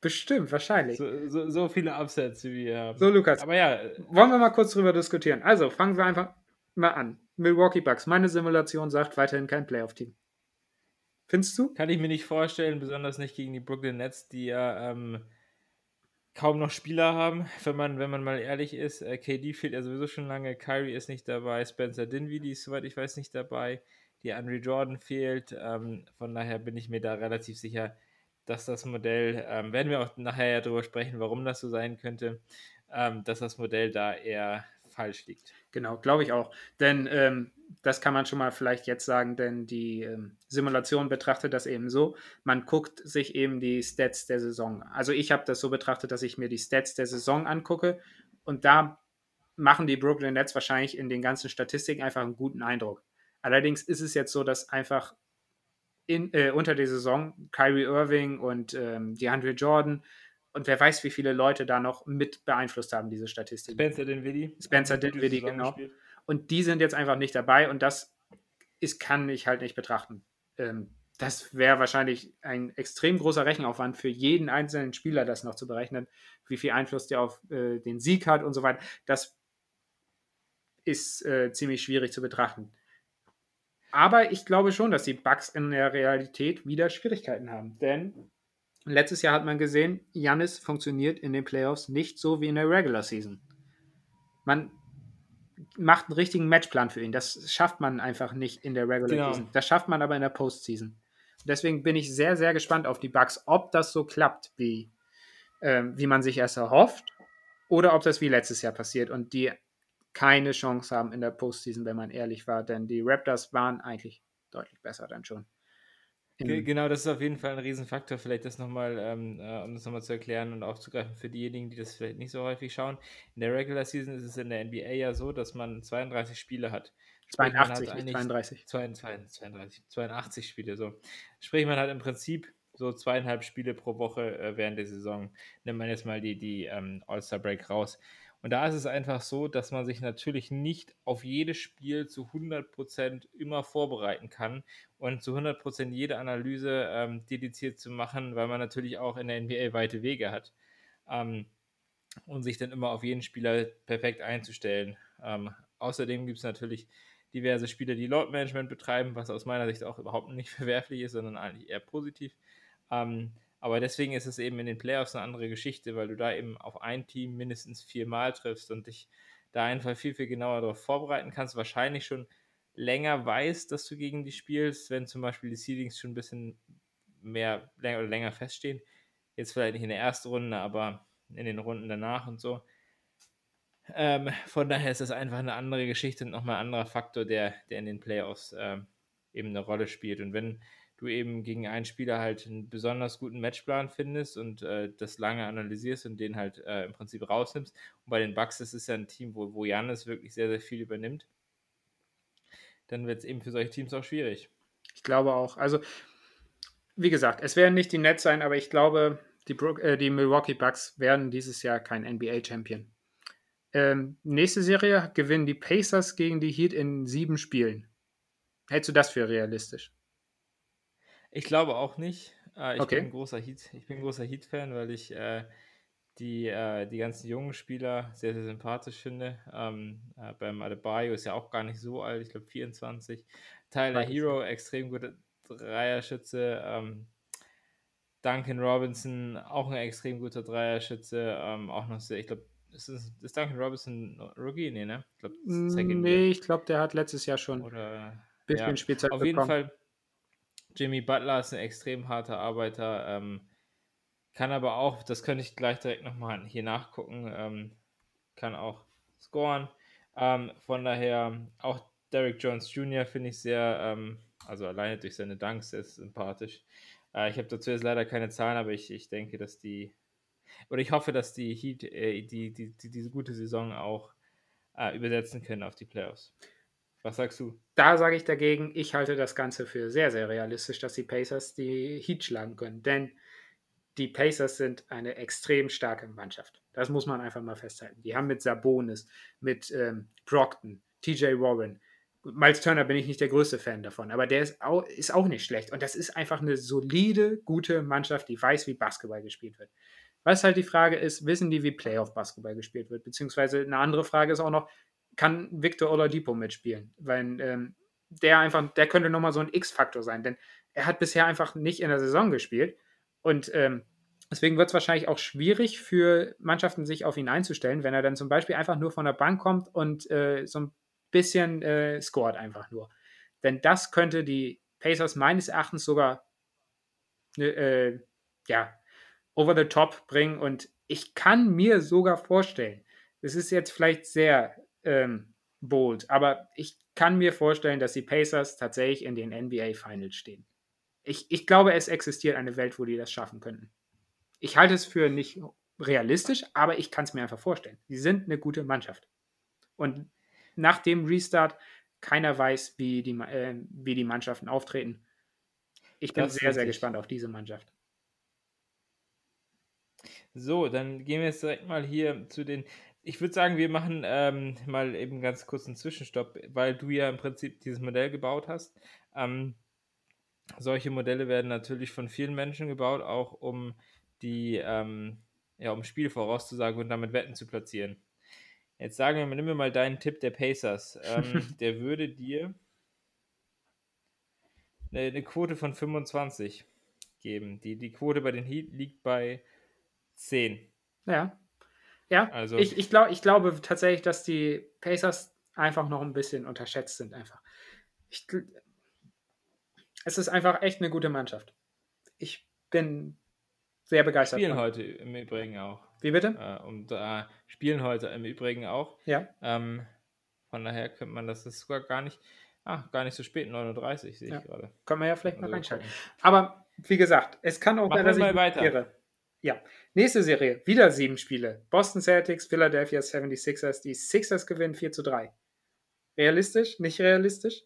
Bestimmt, wahrscheinlich. So, so, so viele Absätze wie wir haben. So, Lukas. Aber ja. Wollen wir mal kurz drüber diskutieren? Also, fangen wir einfach mal an. Milwaukee Bucks. Meine Simulation sagt weiterhin kein Playoff-Team. Findest du? Kann ich mir nicht vorstellen, besonders nicht gegen die Brooklyn Nets, die ja ähm, kaum noch Spieler haben, wenn man, wenn man mal ehrlich ist. Äh, KD fehlt ja sowieso schon lange, Kyrie ist nicht dabei, Spencer Dinwiddie ist, soweit ich weiß, nicht dabei, die Andre Jordan fehlt. Ähm, von daher bin ich mir da relativ sicher, dass das Modell, ähm, werden wir auch nachher ja darüber sprechen, warum das so sein könnte, ähm, dass das Modell da eher falsch liegt. Genau, glaube ich auch. Denn ähm, das kann man schon mal vielleicht jetzt sagen, denn die ähm, Simulation betrachtet das eben so. Man guckt sich eben die Stats der Saison. Also ich habe das so betrachtet, dass ich mir die Stats der Saison angucke und da machen die Brooklyn Nets wahrscheinlich in den ganzen Statistiken einfach einen guten Eindruck. Allerdings ist es jetzt so, dass einfach in, äh, unter der Saison Kyrie Irving und ähm, DeAndre Jordan und wer weiß, wie viele Leute da noch mit beeinflusst haben, diese Statistik. Spencer Dinwiddie. Spencer Dinwiddie, genau. Und die sind jetzt einfach nicht dabei und das ist, kann ich halt nicht betrachten. Ähm, das wäre wahrscheinlich ein extrem großer Rechenaufwand für jeden einzelnen Spieler, das noch zu berechnen, wie viel Einfluss der auf äh, den Sieg hat und so weiter. Das ist äh, ziemlich schwierig zu betrachten. Aber ich glaube schon, dass die Bugs in der Realität wieder Schwierigkeiten haben. Denn letztes Jahr hat man gesehen, Janis funktioniert in den Playoffs nicht so wie in der Regular Season. Man macht einen richtigen Matchplan für ihn. Das schafft man einfach nicht in der Regular genau. Season. Das schafft man aber in der Postseason. Deswegen bin ich sehr, sehr gespannt auf die Bugs, ob das so klappt, wie, äh, wie man sich erst erhofft, oder ob das wie letztes Jahr passiert und die keine Chance haben in der Postseason, wenn man ehrlich war, denn die Raptors waren eigentlich deutlich besser dann schon. Genau, das ist auf jeden Fall ein Riesenfaktor, vielleicht das nochmal, ähm, äh, um das nochmal zu erklären und aufzugreifen für diejenigen, die das vielleicht nicht so häufig schauen. In der Regular Season ist es in der NBA ja so, dass man 32 Spiele hat. 82, hat nicht 32. 32, 32, 82 Spiele, so. Sprich, man hat im Prinzip so zweieinhalb Spiele pro Woche äh, während der Saison. Nimmt man jetzt mal die, die ähm, All-Star-Break raus. Und da ist es einfach so, dass man sich natürlich nicht auf jedes Spiel zu 100% immer vorbereiten kann und zu 100% jede Analyse ähm, dediziert zu machen, weil man natürlich auch in der NBA weite Wege hat. Ähm, und sich dann immer auf jeden Spieler perfekt einzustellen. Ähm, außerdem gibt es natürlich diverse Spieler, die Load Management betreiben, was aus meiner Sicht auch überhaupt nicht verwerflich ist, sondern eigentlich eher positiv. Ähm, aber deswegen ist es eben in den Playoffs eine andere Geschichte, weil du da eben auf ein Team mindestens viermal triffst und dich da einfach viel, viel genauer darauf vorbereiten kannst. Wahrscheinlich schon länger weißt, dass du gegen die spielst, wenn zum Beispiel die Seedings schon ein bisschen mehr länger oder länger feststehen. Jetzt vielleicht nicht in der ersten Runde, aber in den Runden danach und so. Ähm, von daher ist das einfach eine andere Geschichte und nochmal ein anderer Faktor, der, der in den Playoffs ähm, eben eine Rolle spielt. Und wenn du eben gegen einen Spieler halt einen besonders guten Matchplan findest und äh, das lange analysierst und den halt äh, im Prinzip rausnimmst. Und bei den Bucks ist es ja ein Team, wo, wo wirklich sehr, sehr viel übernimmt. Dann wird es eben für solche Teams auch schwierig. Ich glaube auch. Also, wie gesagt, es werden nicht die Nets sein, aber ich glaube, die, äh, die Milwaukee Bucks werden dieses Jahr kein NBA-Champion. Ähm, nächste Serie gewinnen die Pacers gegen die Heat in sieben Spielen. Hältst du das für realistisch? Ich glaube auch nicht. Äh, ich, okay. bin ein großer Heat, ich bin großer Heat-Fan, weil ich äh, die, äh, die ganzen jungen Spieler sehr, sehr sympathisch finde. Ähm, äh, beim Adebayo ist ja auch gar nicht so alt, ich glaube 24. Tyler Hero, extrem guter Dreierschütze. Ähm, Duncan Robinson, auch ein extrem guter Dreierschütze. Ähm, auch noch sehr, ich glaube, ist, ist, Duncan Robinson Rookie? Nee, ne? Ich glaub, nee, ich glaube, der hat letztes Jahr schon ein bisschen ja, Spielzeit Auf bekommen. jeden Fall Jimmy Butler ist ein extrem harter Arbeiter, ähm, kann aber auch, das könnte ich gleich direkt nochmal hier nachgucken, ähm, kann auch scoren. Ähm, von daher auch Derek Jones Jr. finde ich sehr, ähm, also alleine durch seine Dunks sehr sympathisch. Äh, ich habe dazu jetzt leider keine Zahlen, aber ich, ich denke, dass die, oder ich hoffe, dass die Heat äh, die, die, die, diese gute Saison auch äh, übersetzen können auf die Playoffs. Was sagst du? Da sage ich dagegen, ich halte das Ganze für sehr, sehr realistisch, dass die Pacers die Heat schlagen können. Denn die Pacers sind eine extrem starke Mannschaft. Das muss man einfach mal festhalten. Die haben mit Sabonis, mit ähm, Brockton, TJ Warren, Miles Turner bin ich nicht der größte Fan davon, aber der ist auch, ist auch nicht schlecht. Und das ist einfach eine solide, gute Mannschaft, die weiß, wie Basketball gespielt wird. Was halt die Frage ist, wissen die, wie Playoff-Basketball gespielt wird? Beziehungsweise eine andere Frage ist auch noch, kann Victor Oladipo mitspielen? Weil ähm, der einfach, der könnte nochmal so ein X-Faktor sein, denn er hat bisher einfach nicht in der Saison gespielt. Und ähm, deswegen wird es wahrscheinlich auch schwierig für Mannschaften, sich auf ihn einzustellen, wenn er dann zum Beispiel einfach nur von der Bank kommt und äh, so ein bisschen äh, scored einfach nur. Denn das könnte die Pacers meines Erachtens sogar äh, ja, over the top bringen. Und ich kann mir sogar vorstellen, es ist jetzt vielleicht sehr ähm, bold, aber ich kann mir vorstellen, dass die Pacers tatsächlich in den NBA Finals stehen. Ich, ich glaube, es existiert eine Welt, wo die das schaffen könnten. Ich halte es für nicht realistisch, aber ich kann es mir einfach vorstellen. Sie sind eine gute Mannschaft. Und nach dem Restart keiner weiß, wie die, äh, wie die Mannschaften auftreten. Ich bin sehr, sehr gespannt auf diese Mannschaft. So, dann gehen wir jetzt direkt mal hier zu den. Ich würde sagen, wir machen ähm, mal eben ganz kurz einen Zwischenstopp, weil du ja im Prinzip dieses Modell gebaut hast. Ähm, solche Modelle werden natürlich von vielen Menschen gebaut, auch um die, ähm, ja, um Spiel vorauszusagen und damit Wetten zu platzieren. Jetzt sagen wir mal, nimm mir mal deinen Tipp der Pacers. Ähm, der würde dir eine, eine, Quote von 25 geben. Die, die Quote bei den Heat liegt bei 10. Ja. Ja, also, ich, ich, glaub, ich glaube tatsächlich, dass die Pacers einfach noch ein bisschen unterschätzt sind. Einfach. Ich, es ist einfach echt eine gute Mannschaft. Ich bin sehr begeistert. Spielen von. heute im Übrigen auch. Wie bitte? Äh, und äh, spielen heute im Übrigen auch. Ja. Ähm, von daher könnte man das, ist sogar gar nicht, ah, gar nicht so spät, 39 sehe ich ja. gerade. Können wir ja vielleicht also mal reinschalten. Aber wie gesagt, es kann auch sein, dass ich weiter. Irre. Ja, nächste Serie, wieder sieben Spiele. Boston Celtics, Philadelphia 76ers. Die Sixers gewinnen 4 zu 3. Realistisch? Nicht realistisch?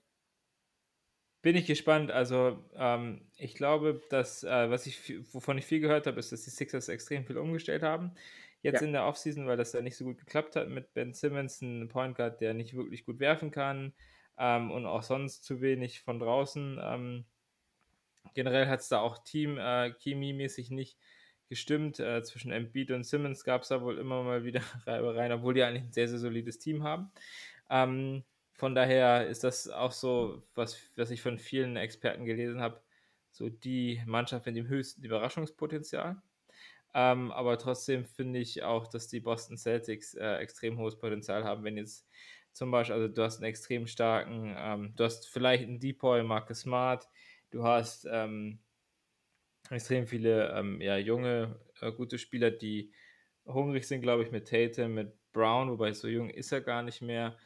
Bin ich gespannt. Also, ähm, ich glaube, dass, äh, was ich, wovon ich viel gehört habe, ist, dass die Sixers extrem viel umgestellt haben. Jetzt ja. in der Offseason, weil das ja nicht so gut geklappt hat mit Ben Simmons, ein Point Guard, der nicht wirklich gut werfen kann ähm, und auch sonst zu wenig von draußen. Ähm, generell hat es da auch Team äh, nicht gestimmt. Äh, zwischen Embiid und Simmons gab es da wohl immer mal wieder Reibereien, obwohl die eigentlich ein sehr, sehr solides Team haben. Ähm, von daher ist das auch so, was, was ich von vielen Experten gelesen habe, so die Mannschaft mit dem höchsten Überraschungspotenzial. Ähm, aber trotzdem finde ich auch, dass die Boston Celtics äh, extrem hohes Potenzial haben, wenn jetzt zum Beispiel, also du hast einen extrem starken, ähm, du hast vielleicht einen Depoy, Marcus Smart, du hast ähm, extrem viele ähm, ja, junge, äh, gute Spieler, die hungrig sind, glaube ich, mit Tatum, mit Brown, wobei so jung ist er gar nicht mehr.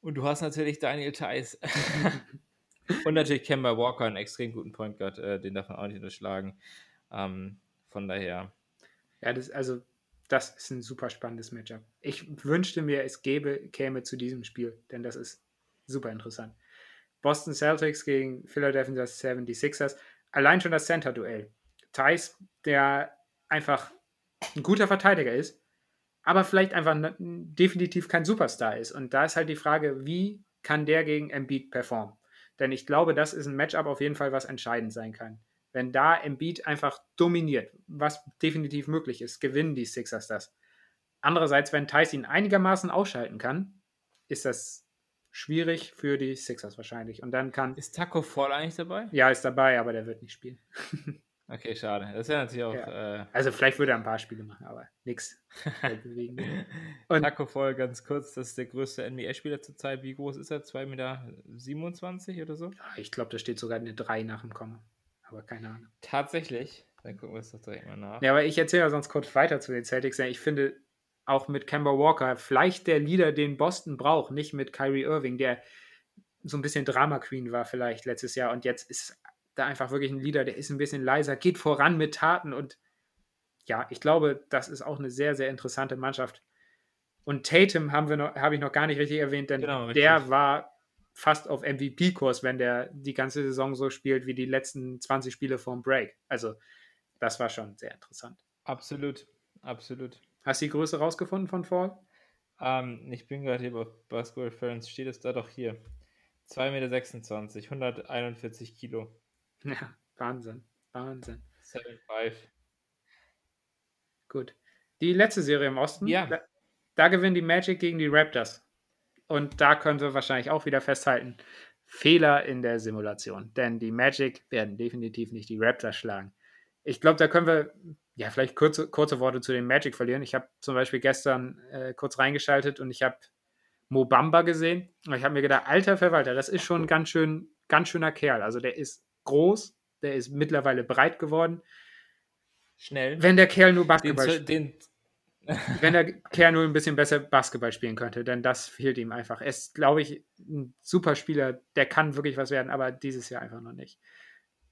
Und du hast natürlich Daniel Theiss. Und natürlich Kemba Walker, einen extrem guten Point Guard, äh, den darf man auch nicht unterschlagen. Ähm, von daher. Ja, das, also, das ist ein super spannendes Matchup. Ich wünschte mir, es gäbe, käme zu diesem Spiel, denn das ist super interessant. Boston Celtics gegen Philadelphia 76ers. Allein schon das Center-Duell. Thais, der einfach ein guter Verteidiger ist, aber vielleicht einfach definitiv kein Superstar ist. Und da ist halt die Frage, wie kann der gegen Embiid performen? Denn ich glaube, das ist ein Matchup auf jeden Fall, was entscheidend sein kann. Wenn da Embiid einfach dominiert, was definitiv möglich ist, gewinnen die Sixers das. Andererseits, wenn Thais ihn einigermaßen ausschalten kann, ist das schwierig für die Sixers wahrscheinlich. Und dann kann. Ist Taco Fall eigentlich dabei? Ja, ist dabei, aber der wird nicht spielen. Okay, schade. Das wäre natürlich auch. Ja. Äh, also, vielleicht würde er ein paar Spiele machen, aber nichts. Und Taco voll ganz kurz: Das ist der größte NBA-Spieler zurzeit. Wie groß ist er? 2,27 Meter oder so? Ja, ich glaube, da steht sogar eine 3 nach dem Komma. Aber keine Ahnung. Tatsächlich? Dann gucken wir es doch direkt mal nach. Ja, aber ich erzähle ja sonst kurz weiter zu den Celtics. Ich finde auch mit Kemba Walker vielleicht der Leader, den Boston braucht, nicht mit Kyrie Irving, der so ein bisschen Drama Queen war vielleicht letztes Jahr und jetzt ist da einfach wirklich ein Leader, der ist ein bisschen leiser, geht voran mit Taten und ja, ich glaube, das ist auch eine sehr, sehr interessante Mannschaft. Und Tatum haben wir noch, habe ich noch gar nicht richtig erwähnt, denn genau, der war fast auf MVP-Kurs, wenn der die ganze Saison so spielt wie die letzten 20 Spiele vorm Break. Also, das war schon sehr interessant. Absolut, absolut. Hast du die Größe rausgefunden von Fall? Ähm, ich bin gerade hier auf Basketball Reference, steht es da doch hier. 2,26 Meter, 141 Kilo. Ja, Wahnsinn. Wahnsinn. 7-5. Gut. Die letzte Serie im Osten. Ja. Da, da gewinnen die Magic gegen die Raptors. Und da können wir wahrscheinlich auch wieder festhalten: Fehler in der Simulation. Denn die Magic werden definitiv nicht die Raptors schlagen. Ich glaube, da können wir ja vielleicht kurze, kurze Worte zu den Magic verlieren. Ich habe zum Beispiel gestern äh, kurz reingeschaltet und ich habe Mobamba gesehen. Und ich habe mir gedacht, alter Verwalter, das ist schon ein ganz schön, ganz schöner Kerl. Also der ist groß, der ist mittlerweile breit geworden. Schnell. Wenn der Kerl nur Basketball spielt. wenn der Kerl nur ein bisschen besser Basketball spielen könnte, denn das fehlt ihm einfach. Er ist, glaube ich, ein super Spieler, der kann wirklich was werden, aber dieses Jahr einfach noch nicht.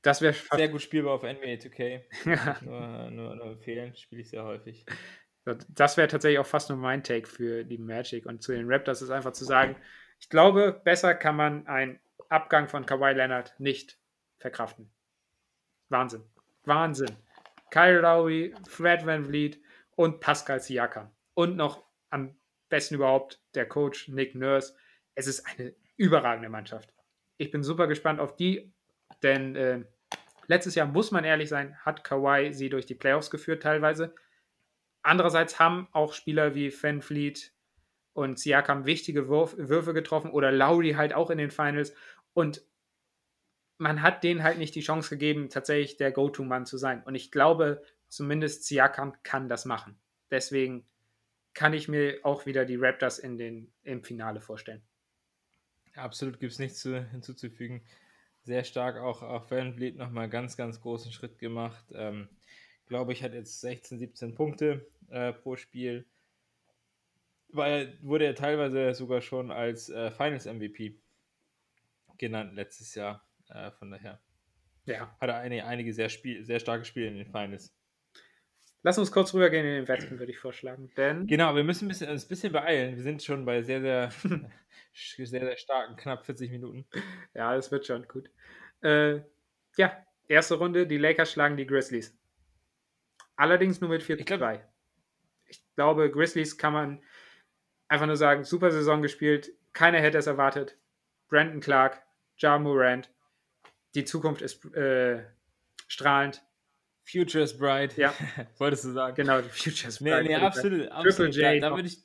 Das wäre sehr gut spielbar auf NBA 2K. ja. Nur, nur, nur fehlen, spiele ich sehr häufig. Das wäre tatsächlich auch fast nur mein Take für die Magic und zu den Raptors ist einfach zu sagen, ich glaube, besser kann man einen Abgang von Kawhi Leonard nicht verkraften. Wahnsinn. Wahnsinn. Kyle Lowry, Fred Van Vliet und Pascal Siakam. Und noch am besten überhaupt der Coach Nick Nurse. Es ist eine überragende Mannschaft. Ich bin super gespannt auf die, denn äh, letztes Jahr, muss man ehrlich sein, hat Kawhi sie durch die Playoffs geführt teilweise. Andererseits haben auch Spieler wie Van Vliet und Siakam wichtige Wurf, Würfe getroffen oder Lowry halt auch in den Finals. Und man hat denen halt nicht die Chance gegeben, tatsächlich der Go-To-Mann zu sein. Und ich glaube, zumindest Siakam kann das machen. Deswegen kann ich mir auch wieder die Raptors in den, im Finale vorstellen. Absolut gibt es nichts zu, hinzuzufügen. Sehr stark auch, auch Van Vliet nochmal ganz, ganz großen Schritt gemacht. Ähm, glaube ich, hat jetzt 16, 17 Punkte äh, pro Spiel. Weil wurde er teilweise sogar schon als äh, Finals MVP genannt letztes Jahr. Äh, von daher. Ja. Hat er eine, einige sehr, Spiel, sehr starke Spiele in den Finals. Lass uns kurz rübergehen in den Westen, würde ich vorschlagen. Denn genau, wir müssen ein bisschen, uns ein bisschen beeilen. Wir sind schon bei sehr, sehr, sehr, sehr starken, knapp 40 Minuten. Ja, das wird schon gut. Äh, ja, erste Runde, die Lakers schlagen die Grizzlies. Allerdings nur mit 4 zu 2. Ich glaube, Grizzlies kann man einfach nur sagen, super Saison gespielt. Keiner hätte es erwartet. Brandon Clark, Ja Morant, die Zukunft ist äh, strahlend. Future is bright. Ja. Wolltest du sagen? Genau, Future is bright. Nee, nee, absolut. absolut. Triple J. Da, da würde ich,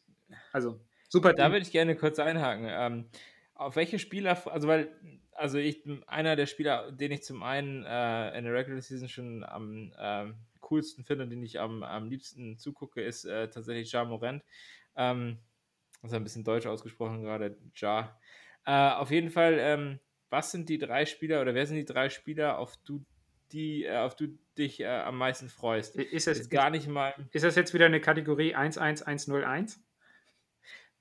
also, super. Da würde ich gerne kurz einhaken. Ähm, auf welche Spieler, also weil, also ich, einer der Spieler, den ich zum einen äh, in der Regular Season schon am äh, coolsten finde, den ich am, am liebsten zugucke, ist äh, tatsächlich Ja Morant. Ähm, das ist ein bisschen deutsch ausgesprochen gerade, Ja. Äh, auf jeden Fall, ähm, was sind die drei Spieler oder wer sind die drei Spieler, auf du, die, äh, auf du dich äh, am meisten freust? Ist das, ist, gar nicht mal. Ist das jetzt wieder eine Kategorie 11101?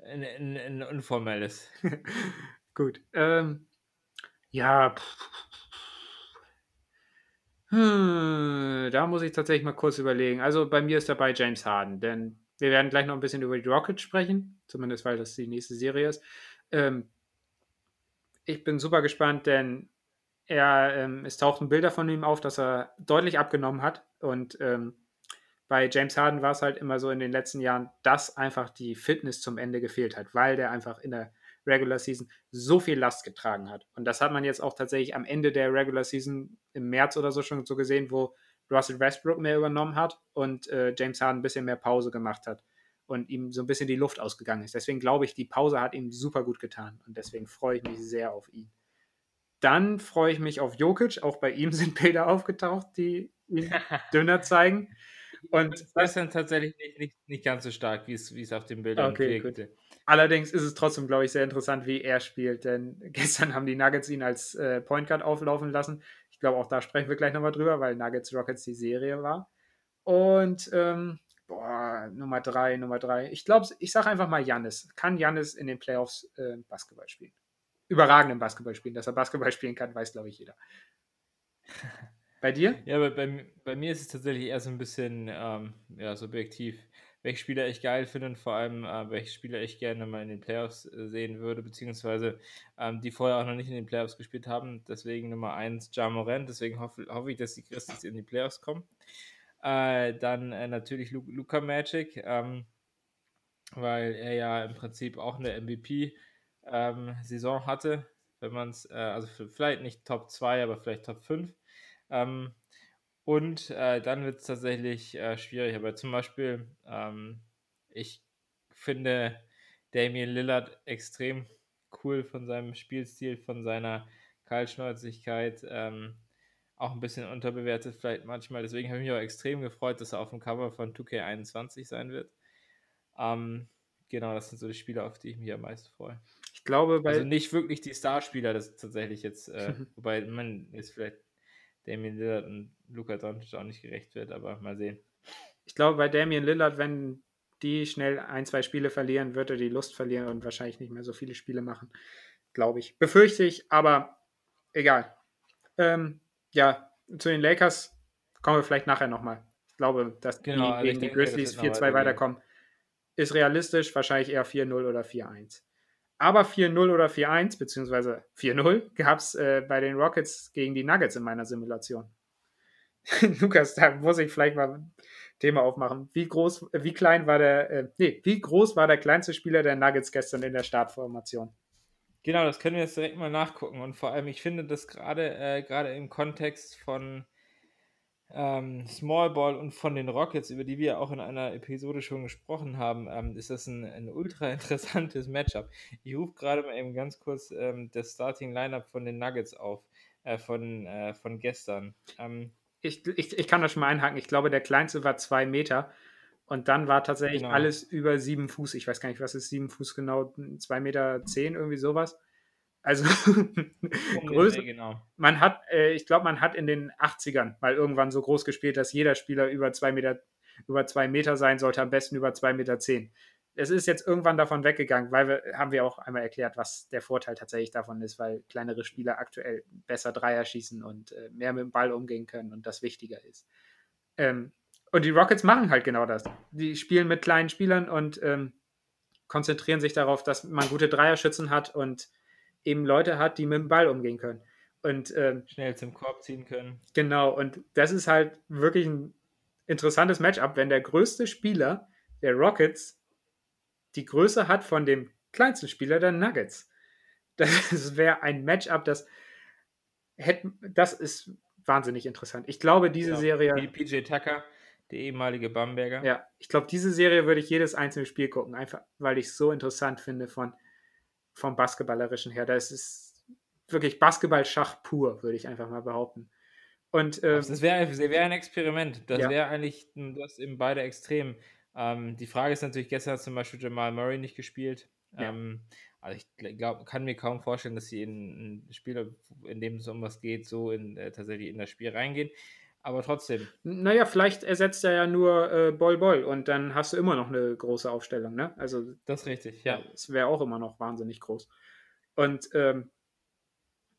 Ein, ein, ein informelles. Gut. Ähm, ja. Hm, da muss ich tatsächlich mal kurz überlegen. Also bei mir ist dabei James Harden, denn wir werden gleich noch ein bisschen über die Rockets sprechen, zumindest weil das die nächste Serie ist. Ähm, ich bin super gespannt, denn er, ähm, es tauchten Bilder von ihm auf, dass er deutlich abgenommen hat. Und ähm, bei James Harden war es halt immer so in den letzten Jahren, dass einfach die Fitness zum Ende gefehlt hat, weil der einfach in der Regular Season so viel Last getragen hat. Und das hat man jetzt auch tatsächlich am Ende der Regular Season im März oder so schon so gesehen, wo Russell Westbrook mehr übernommen hat und äh, James Harden ein bisschen mehr Pause gemacht hat und ihm so ein bisschen die Luft ausgegangen ist. Deswegen glaube ich, die Pause hat ihm super gut getan und deswegen freue ich mich sehr auf ihn. Dann freue ich mich auf Jokic. Auch bei ihm sind Bilder aufgetaucht, die dünner zeigen. Und das ist tatsächlich nicht, nicht, nicht ganz so stark, wie es, wie es auf den Bildern okay, wirkte. Gut. Allerdings ist es trotzdem, glaube ich, sehr interessant, wie er spielt, denn gestern haben die Nuggets ihn als äh, Point Guard auflaufen lassen. Ich glaube, auch da sprechen wir gleich nochmal drüber, weil Nuggets Rockets die Serie war. Und ähm, boah, Nummer drei, Nummer drei. Ich glaube, ich sage einfach mal Jannis. Kann Jannis in den Playoffs äh, Basketball spielen? Überragenden Basketball spielen. Dass er Basketball spielen kann, weiß, glaube ich, jeder. Bei dir? Ja, bei, bei, bei, mir ist es tatsächlich eher so ein bisschen ähm, ja, subjektiv, welche Spieler ich geil finde und vor allem, äh, welche Spieler ich gerne mal in den Playoffs äh, sehen würde, beziehungsweise ähm, die vorher auch noch nicht in den Playoffs gespielt haben. Deswegen Nummer 1 Ja Morant, deswegen hoffe, hoffe ich, dass die Christus in die Playoffs kommen. Äh, dann äh, natürlich Lu Luca Magic, ähm, weil er ja im Prinzip auch eine MVP-Saison ähm, hatte, wenn man es, äh, also vielleicht nicht Top 2, aber vielleicht Top 5. Ähm, und äh, dann wird es tatsächlich äh, schwierig. Aber zum Beispiel, ähm, ich finde Damian Lillard extrem cool von seinem Spielstil, von seiner Kaltschnäuzigkeit. Ähm, auch ein bisschen unterbewertet vielleicht manchmal. Deswegen habe ich mich auch extrem gefreut, dass er auf dem Cover von 2K21 sein wird. Ähm, genau, das sind so die Spieler, auf die ich mich am meisten freue. Ich glaube, bei. Also nicht wirklich die Starspieler, das tatsächlich jetzt, äh, wobei man ist vielleicht Damien Lillard und Luca Doncic auch nicht gerecht wird, aber mal sehen. Ich glaube, bei Damien Lillard, wenn die schnell ein, zwei Spiele verlieren, wird er die Lust verlieren und wahrscheinlich nicht mehr so viele Spiele machen. Glaube ich. Befürchte ich, aber egal. Ähm, ja, zu den Lakers kommen wir vielleicht nachher nochmal. Ich glaube, dass genau, die also gegen die Grizzlies 4-2 weiterkommen, ist realistisch, wahrscheinlich eher 4-0 oder 4-1. Aber 4-0 oder 4-1, beziehungsweise 4-0, gab es äh, bei den Rockets gegen die Nuggets in meiner Simulation. Lukas, da muss ich vielleicht mal ein Thema aufmachen. Wie groß, wie klein war der, äh, nee, wie groß war der kleinste Spieler der Nuggets gestern in der Startformation? Genau, das können wir jetzt direkt mal nachgucken. Und vor allem, ich finde das gerade äh, gerade im Kontext von ähm, Small Ball und von den Rockets, über die wir auch in einer Episode schon gesprochen haben, ähm, ist das ein, ein, ultra interessantes Matchup. Ich rufe gerade mal eben ganz kurz ähm, das Starting Lineup von den Nuggets auf, äh, von, äh, von gestern. Ähm, ich, ich, ich kann das schon mal einhaken. Ich glaube, der kleinste war zwei Meter. Und dann war tatsächlich genau. alles über sieben Fuß. Ich weiß gar nicht, was ist sieben Fuß genau, zwei Meter zehn, irgendwie sowas. Also Größe. Genau. Man hat, äh, ich glaube, man hat in den 80ern mal irgendwann so groß gespielt, dass jeder Spieler über zwei Meter, über zwei Meter sein sollte, am besten über zwei Meter zehn. Es ist jetzt irgendwann davon weggegangen, weil wir, haben wir auch einmal erklärt, was der Vorteil tatsächlich davon ist, weil kleinere Spieler aktuell besser Dreier schießen und äh, mehr mit dem Ball umgehen können und das wichtiger ist. Ähm, und die Rockets machen halt genau das. Die spielen mit kleinen Spielern und ähm, konzentrieren sich darauf, dass man gute Dreierschützen hat und eben Leute hat, die mit dem Ball umgehen können. Und ähm, schnell zum Korb ziehen können. Genau, und das ist halt wirklich ein interessantes Matchup, wenn der größte Spieler der Rockets die Größe hat von dem kleinsten Spieler der Nuggets. Das wäre ein Matchup, das hätte, das ist wahnsinnig interessant. Ich glaube, diese ja, Serie. Wie PJ Tucker, der ehemalige Bamberger. Ja, ich glaube, diese Serie würde ich jedes einzelne Spiel gucken, einfach weil ich es so interessant finde von vom Basketballerischen her. Das ist wirklich Basketball-Schach pur, würde ich einfach mal behaupten. Und, ähm, das wäre wär ein Experiment. Das ja. wäre eigentlich das in beide Extremen. Ähm, die Frage ist natürlich, gestern hat zum Beispiel Jamal Murray nicht gespielt. Ja. Ähm, also ich glaub, kann mir kaum vorstellen, dass sie in ein Spiel, in dem es um was geht, so in, äh, tatsächlich in das Spiel reingehen. Aber trotzdem. Naja, vielleicht ersetzt er ja nur äh, Boll Boll und dann hast du immer noch eine große Aufstellung, ne? Also. Das ist richtig, ja. Es wäre auch immer noch wahnsinnig groß. Und ähm,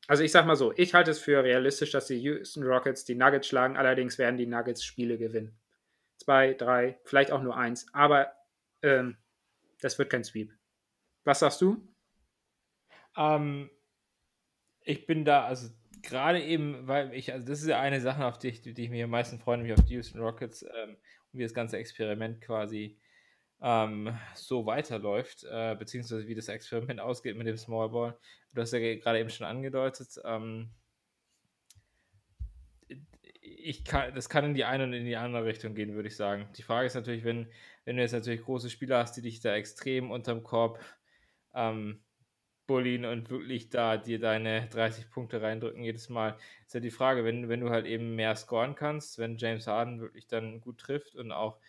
also ich sag mal so, ich halte es für realistisch, dass die Houston Rockets die Nuggets schlagen, allerdings werden die Nuggets Spiele gewinnen. Zwei, drei, vielleicht auch nur eins, aber ähm, das wird kein Sweep. Was sagst du? Ähm, ich bin da, also gerade eben, weil ich, also das ist ja eine Sache, auf die ich, die ich mich am meisten freue, nämlich auf die Houston Rockets ähm, und wie das ganze Experiment quasi ähm, so weiterläuft, äh, beziehungsweise wie das Experiment ausgeht mit dem Small Ball. Du hast ja gerade eben schon angedeutet, ähm, ich kann, das kann in die eine und in die andere Richtung gehen, würde ich sagen. Die Frage ist natürlich, wenn, wenn du jetzt natürlich große Spieler hast, die dich da extrem unterm Korb ähm, bullien und wirklich da dir deine 30 Punkte reindrücken jedes Mal. Ist ja die Frage, wenn, wenn du halt eben mehr scoren kannst, wenn James Harden wirklich dann gut trifft und auch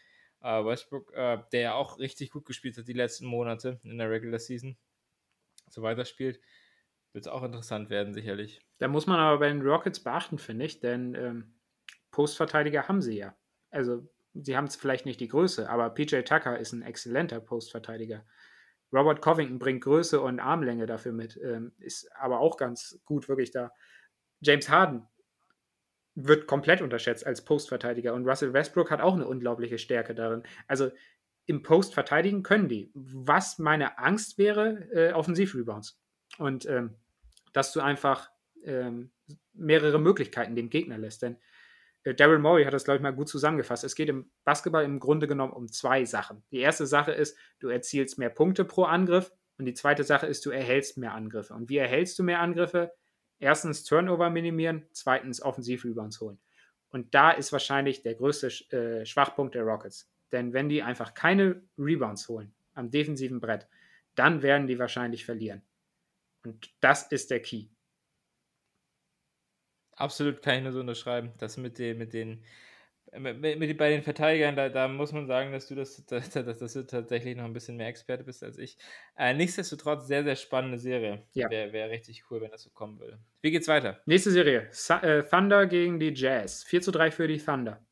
äh, Westbrook, äh, der ja auch richtig gut gespielt hat die letzten Monate in der Regular Season, so weiterspielt, wird es auch interessant werden, sicherlich. Da muss man aber bei den Rockets beachten, finde ich, denn ähm, Postverteidiger haben sie ja. Also, sie haben vielleicht nicht die Größe, aber PJ Tucker ist ein exzellenter Postverteidiger. Robert Covington bringt Größe und Armlänge dafür mit, ähm, ist aber auch ganz gut wirklich da. James Harden wird komplett unterschätzt als Postverteidiger und Russell Westbrook hat auch eine unglaubliche Stärke darin. Also im Post verteidigen können die. Was meine Angst wäre, äh, Offensivrebounds. Und ähm, dass du einfach ähm, mehrere Möglichkeiten dem Gegner lässt. Denn Daryl Morey hat das, glaube ich, mal gut zusammengefasst. Es geht im Basketball im Grunde genommen um zwei Sachen. Die erste Sache ist, du erzielst mehr Punkte pro Angriff und die zweite Sache ist, du erhältst mehr Angriffe. Und wie erhältst du mehr Angriffe? Erstens Turnover minimieren, zweitens Offensiv-Rebounds holen. Und da ist wahrscheinlich der größte äh, Schwachpunkt der Rockets. Denn wenn die einfach keine Rebounds holen am defensiven Brett, dann werden die wahrscheinlich verlieren. Und das ist der Key. Absolut kann ich nur so unterschreiben. Das mit den, mit den, mit, mit, bei den Verteidigern, da, da muss man sagen, dass du das, dass, dass du tatsächlich noch ein bisschen mehr Experte bist als ich. Äh, nichtsdestotrotz sehr, sehr spannende Serie. Ja. Wäre wär richtig cool, wenn das so kommen würde. Wie geht's weiter? Nächste Serie. Sa äh, Thunder gegen die Jazz. 4 zu 3 für die Thunder.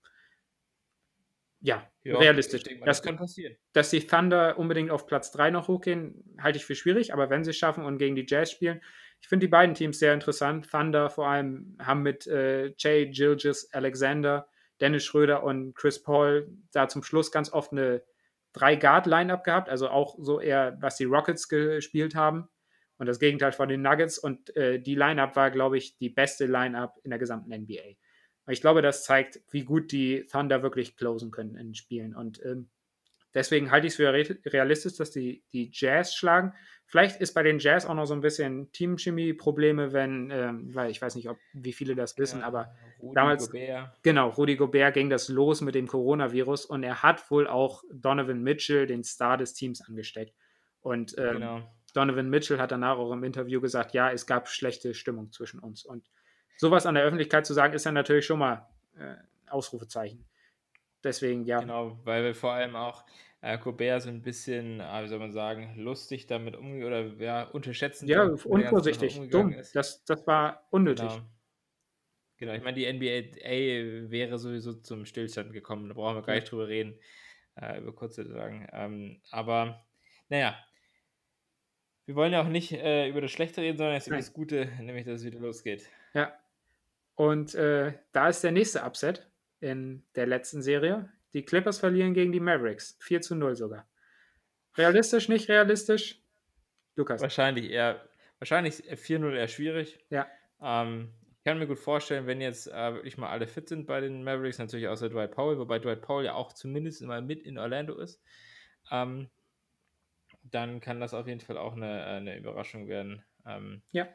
Ja, ja realistisch. Mal, das, das kann passieren. Dass die Thunder unbedingt auf Platz 3 noch hochgehen, halte ich für schwierig, aber wenn sie es schaffen und gegen die Jazz spielen, ich finde die beiden Teams sehr interessant. Thunder vor allem haben mit äh, Jay, Gilgis, Alexander, Dennis Schröder und Chris Paul da zum Schluss ganz oft eine Drei-Guard-Line-Up gehabt, also auch so eher, was die Rockets gespielt haben und das Gegenteil von den Nuggets. Und äh, die Line-Up war, glaube ich, die beste Line-Up in der gesamten NBA. Ich glaube, das zeigt, wie gut die Thunder wirklich closen können in Spielen. Und ähm, deswegen halte ich es für realistisch, dass die, die Jazz schlagen. Vielleicht ist bei den Jazz auch noch so ein bisschen Teamchemie-Probleme, wenn, ähm, weil ich weiß nicht, ob wie viele das wissen, ja, aber Rudi damals, Gobert. genau, Rudi Gobert ging das los mit dem Coronavirus und er hat wohl auch Donovan Mitchell, den Star des Teams, angesteckt. Und ähm, genau. Donovan Mitchell hat danach auch im Interview gesagt, ja, es gab schlechte Stimmung zwischen uns. Und sowas an der Öffentlichkeit zu sagen, ist dann natürlich schon mal äh, Ausrufezeichen. Deswegen, ja. Genau, weil wir vor allem auch äh, Gobert so ein bisschen, äh, wie soll man sagen, lustig damit umgeht oder ja, unterschätzen. Ja, unvorsichtig, dumm. Das, das war unnötig. Genau. genau. ich meine, die NBA wäre sowieso zum Stillstand gekommen, da brauchen wir gar nicht drüber reden, äh, über kurze sagen. Ähm, aber, naja, wir wollen ja auch nicht äh, über das Schlechte reden, sondern jetzt über das Gute, nämlich dass es wieder losgeht. Ja. Und äh, da ist der nächste Upset in der letzten Serie. Die Clippers verlieren gegen die Mavericks. 4 zu 0 sogar. Realistisch, nicht realistisch? Lukas. Wahrscheinlich eher, wahrscheinlich 4-0 eher schwierig. Ja. Ähm, ich kann mir gut vorstellen, wenn jetzt äh, wirklich mal alle fit sind bei den Mavericks, natürlich außer Dwight Powell, wobei Dwight Powell ja auch zumindest immer mit in Orlando ist, ähm, dann kann das auf jeden Fall auch eine, eine Überraschung werden. Ähm, ja.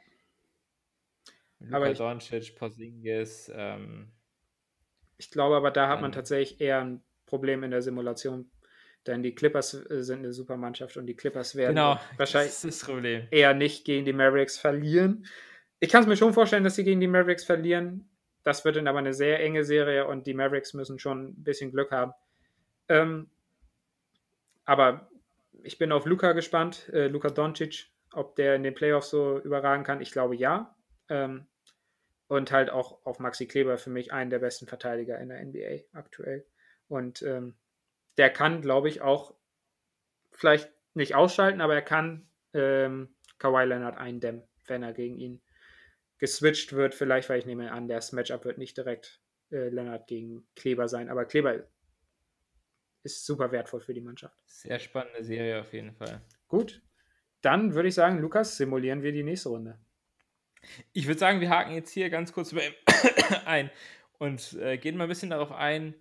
Luka aber Doncic, Porzingis, ähm, ich glaube aber, da hat man tatsächlich eher ein Problem in der Simulation. Denn die Clippers äh, sind eine super Mannschaft und die Clippers werden genau, wahrscheinlich eher nicht gegen die Mavericks verlieren. Ich kann es mir schon vorstellen, dass sie gegen die Mavericks verlieren. Das wird dann aber eine sehr enge Serie und die Mavericks müssen schon ein bisschen Glück haben. Ähm, aber ich bin auf Luca gespannt, äh, Luka Doncic, ob der in den Playoffs so überragen kann. Ich glaube ja. Ähm, und halt auch auf Maxi Kleber für mich einen der besten Verteidiger in der NBA aktuell. Und ähm, der kann, glaube ich, auch vielleicht nicht ausschalten, aber er kann ähm, Kawhi Leonard eindämmen, wenn er gegen ihn geswitcht wird. Vielleicht, weil ich nehme an, das Matchup wird nicht direkt äh, Leonard gegen Kleber sein, aber Kleber ist super wertvoll für die Mannschaft. Sehr spannende Serie auf jeden Fall. Gut, dann würde ich sagen, Lukas, simulieren wir die nächste Runde. Ich würde sagen, wir haken jetzt hier ganz kurz ein und äh, gehen mal ein bisschen darauf ein,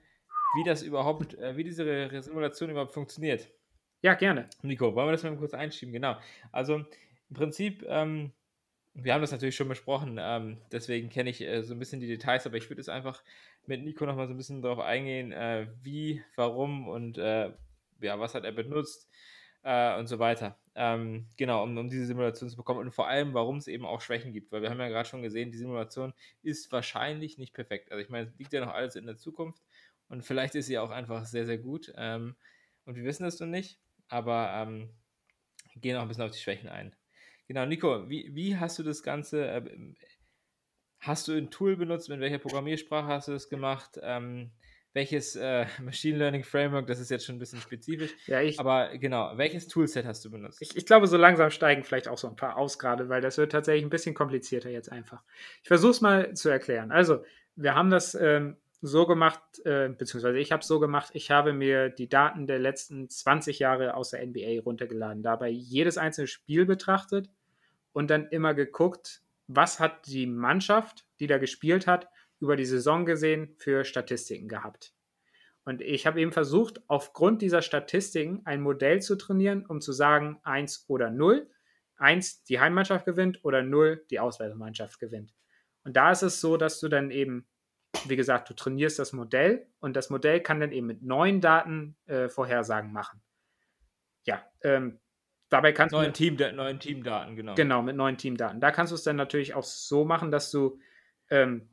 wie das überhaupt, äh, wie diese Simulation überhaupt funktioniert. Ja, gerne. Nico, wollen wir das mal kurz einschieben? Genau. Also im Prinzip, ähm, wir haben das natürlich schon besprochen, ähm, deswegen kenne ich äh, so ein bisschen die Details, aber ich würde jetzt einfach mit Nico nochmal so ein bisschen darauf eingehen, äh, wie, warum und äh, ja, was hat er benutzt äh, und so weiter. Ähm, genau, um, um diese Simulation zu bekommen und vor allem, warum es eben auch Schwächen gibt, weil wir haben ja gerade schon gesehen, die Simulation ist wahrscheinlich nicht perfekt. Also ich meine, es liegt ja noch alles in der Zukunft und vielleicht ist sie auch einfach sehr, sehr gut. Ähm, und wir wissen das noch nicht, aber ähm, gehen auch ein bisschen auf die Schwächen ein. Genau, Nico, wie, wie hast du das Ganze, äh, hast du ein Tool benutzt, mit welcher Programmiersprache hast du das gemacht? Ähm, welches äh, Machine Learning Framework, das ist jetzt schon ein bisschen spezifisch. Ja, ich, aber genau, welches Toolset hast du benutzt? Ich, ich, glaube, so langsam steigen vielleicht auch so ein paar aus gerade, weil das wird tatsächlich ein bisschen komplizierter jetzt einfach. Ich versuche es mal zu erklären. Also, wir haben das ähm, so gemacht, äh, beziehungsweise ich habe es so gemacht, ich habe mir die Daten der letzten 20 Jahre aus der NBA runtergeladen, dabei jedes einzelne Spiel betrachtet und dann immer geguckt, was hat die Mannschaft, die da gespielt hat, über die Saison gesehen für Statistiken gehabt. Und ich habe eben versucht, aufgrund dieser Statistiken ein Modell zu trainieren, um zu sagen, 1 oder 0. 1 die Heimmannschaft gewinnt oder 0 die Auswärtsmannschaft gewinnt. Und da ist es so, dass du dann eben, wie gesagt, du trainierst das Modell und das Modell kann dann eben mit neuen Daten äh, Vorhersagen machen. Ja, ähm, dabei kannst neuen du. Team, neuen Teamdaten, genau. Genau, mit neuen Teamdaten. Da kannst du es dann natürlich auch so machen, dass du ähm,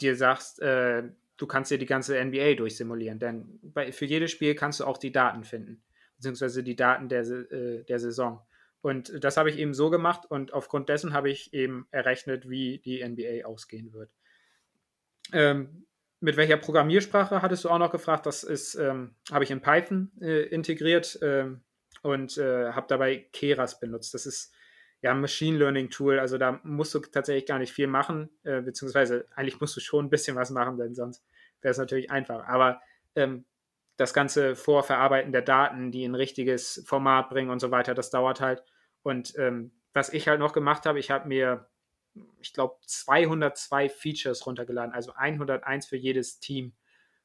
dir sagst, äh, du kannst dir die ganze NBA durchsimulieren, denn bei, für jedes Spiel kannst du auch die Daten finden, beziehungsweise die Daten der, äh, der Saison. Und das habe ich eben so gemacht und aufgrund dessen habe ich eben errechnet, wie die NBA ausgehen wird. Ähm, mit welcher Programmiersprache hattest du auch noch gefragt? Das ist, ähm, habe ich in Python äh, integriert ähm, und äh, habe dabei Keras benutzt. Das ist ja, Machine Learning Tool. Also da musst du tatsächlich gar nicht viel machen, äh, beziehungsweise eigentlich musst du schon ein bisschen was machen, denn sonst wäre es natürlich einfach. Aber ähm, das ganze Vorverarbeiten der Daten, die in ein richtiges Format bringen und so weiter, das dauert halt. Und ähm, was ich halt noch gemacht habe, ich habe mir, ich glaube, 202 Features runtergeladen, also 101 für jedes Team.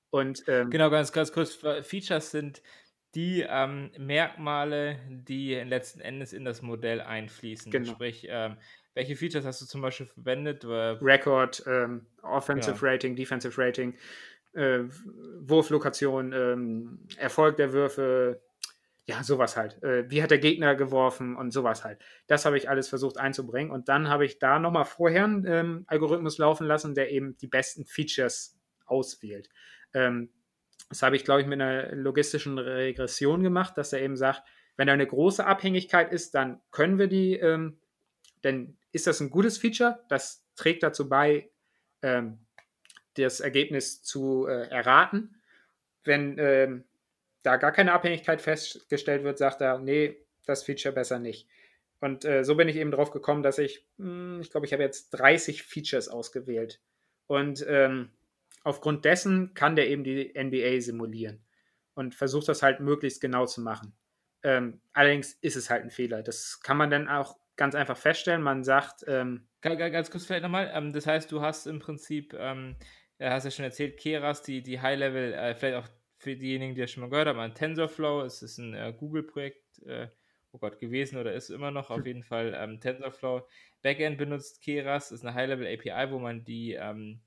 Und, ähm, genau, ganz, ganz kurz, Features sind die ähm, Merkmale, die letzten Endes in das Modell einfließen. Genau. Sprich, ähm, welche Features hast du zum Beispiel verwendet? Record, ähm, Offensive ja. Rating, Defensive Rating, äh, Wurflokation, ähm, Erfolg der Würfe, ja, sowas halt. Äh, wie hat der Gegner geworfen und sowas halt. Das habe ich alles versucht einzubringen. Und dann habe ich da nochmal vorher einen ähm, Algorithmus laufen lassen, der eben die besten Features auswählt. Ähm, das habe ich, glaube ich, mit einer logistischen Regression gemacht, dass er eben sagt, wenn da eine große Abhängigkeit ist, dann können wir die, ähm, dann ist das ein gutes Feature. Das trägt dazu bei, ähm, das Ergebnis zu äh, erraten. Wenn ähm, da gar keine Abhängigkeit festgestellt wird, sagt er, nee, das Feature besser nicht. Und äh, so bin ich eben drauf gekommen, dass ich, mh, hm, ich glaube, ich habe jetzt 30 Features ausgewählt. Und ähm, aufgrund dessen kann der eben die NBA simulieren und versucht das halt möglichst genau zu machen. Ähm, allerdings ist es halt ein Fehler. Das kann man dann auch ganz einfach feststellen. Man sagt. Ähm, ganz kurz vielleicht nochmal. Ähm, das heißt, du hast im Prinzip, ähm, hast ja schon erzählt, Keras, die, die High-Level, äh, vielleicht auch für diejenigen, die das schon mal gehört haben, ein TensorFlow. Es ist ein äh, Google-Projekt, äh, oh Gott, gewesen oder ist immer noch auf jeden Fall ähm, TensorFlow. Backend benutzt Keras, ist eine High-Level API, wo man die ähm,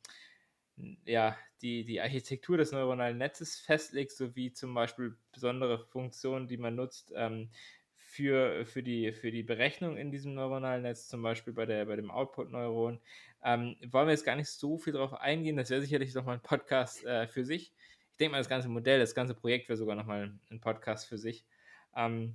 ja, die, die Architektur des neuronalen Netzes festlegt, sowie zum Beispiel besondere Funktionen, die man nutzt ähm, für, für, die, für die Berechnung in diesem neuronalen Netz, zum Beispiel bei, der, bei dem Output-Neuron. Ähm, wollen wir jetzt gar nicht so viel darauf eingehen, das wäre sicherlich nochmal ein Podcast äh, für sich. Ich denke mal, das ganze Modell, das ganze Projekt wäre sogar nochmal ein Podcast für sich. Ähm,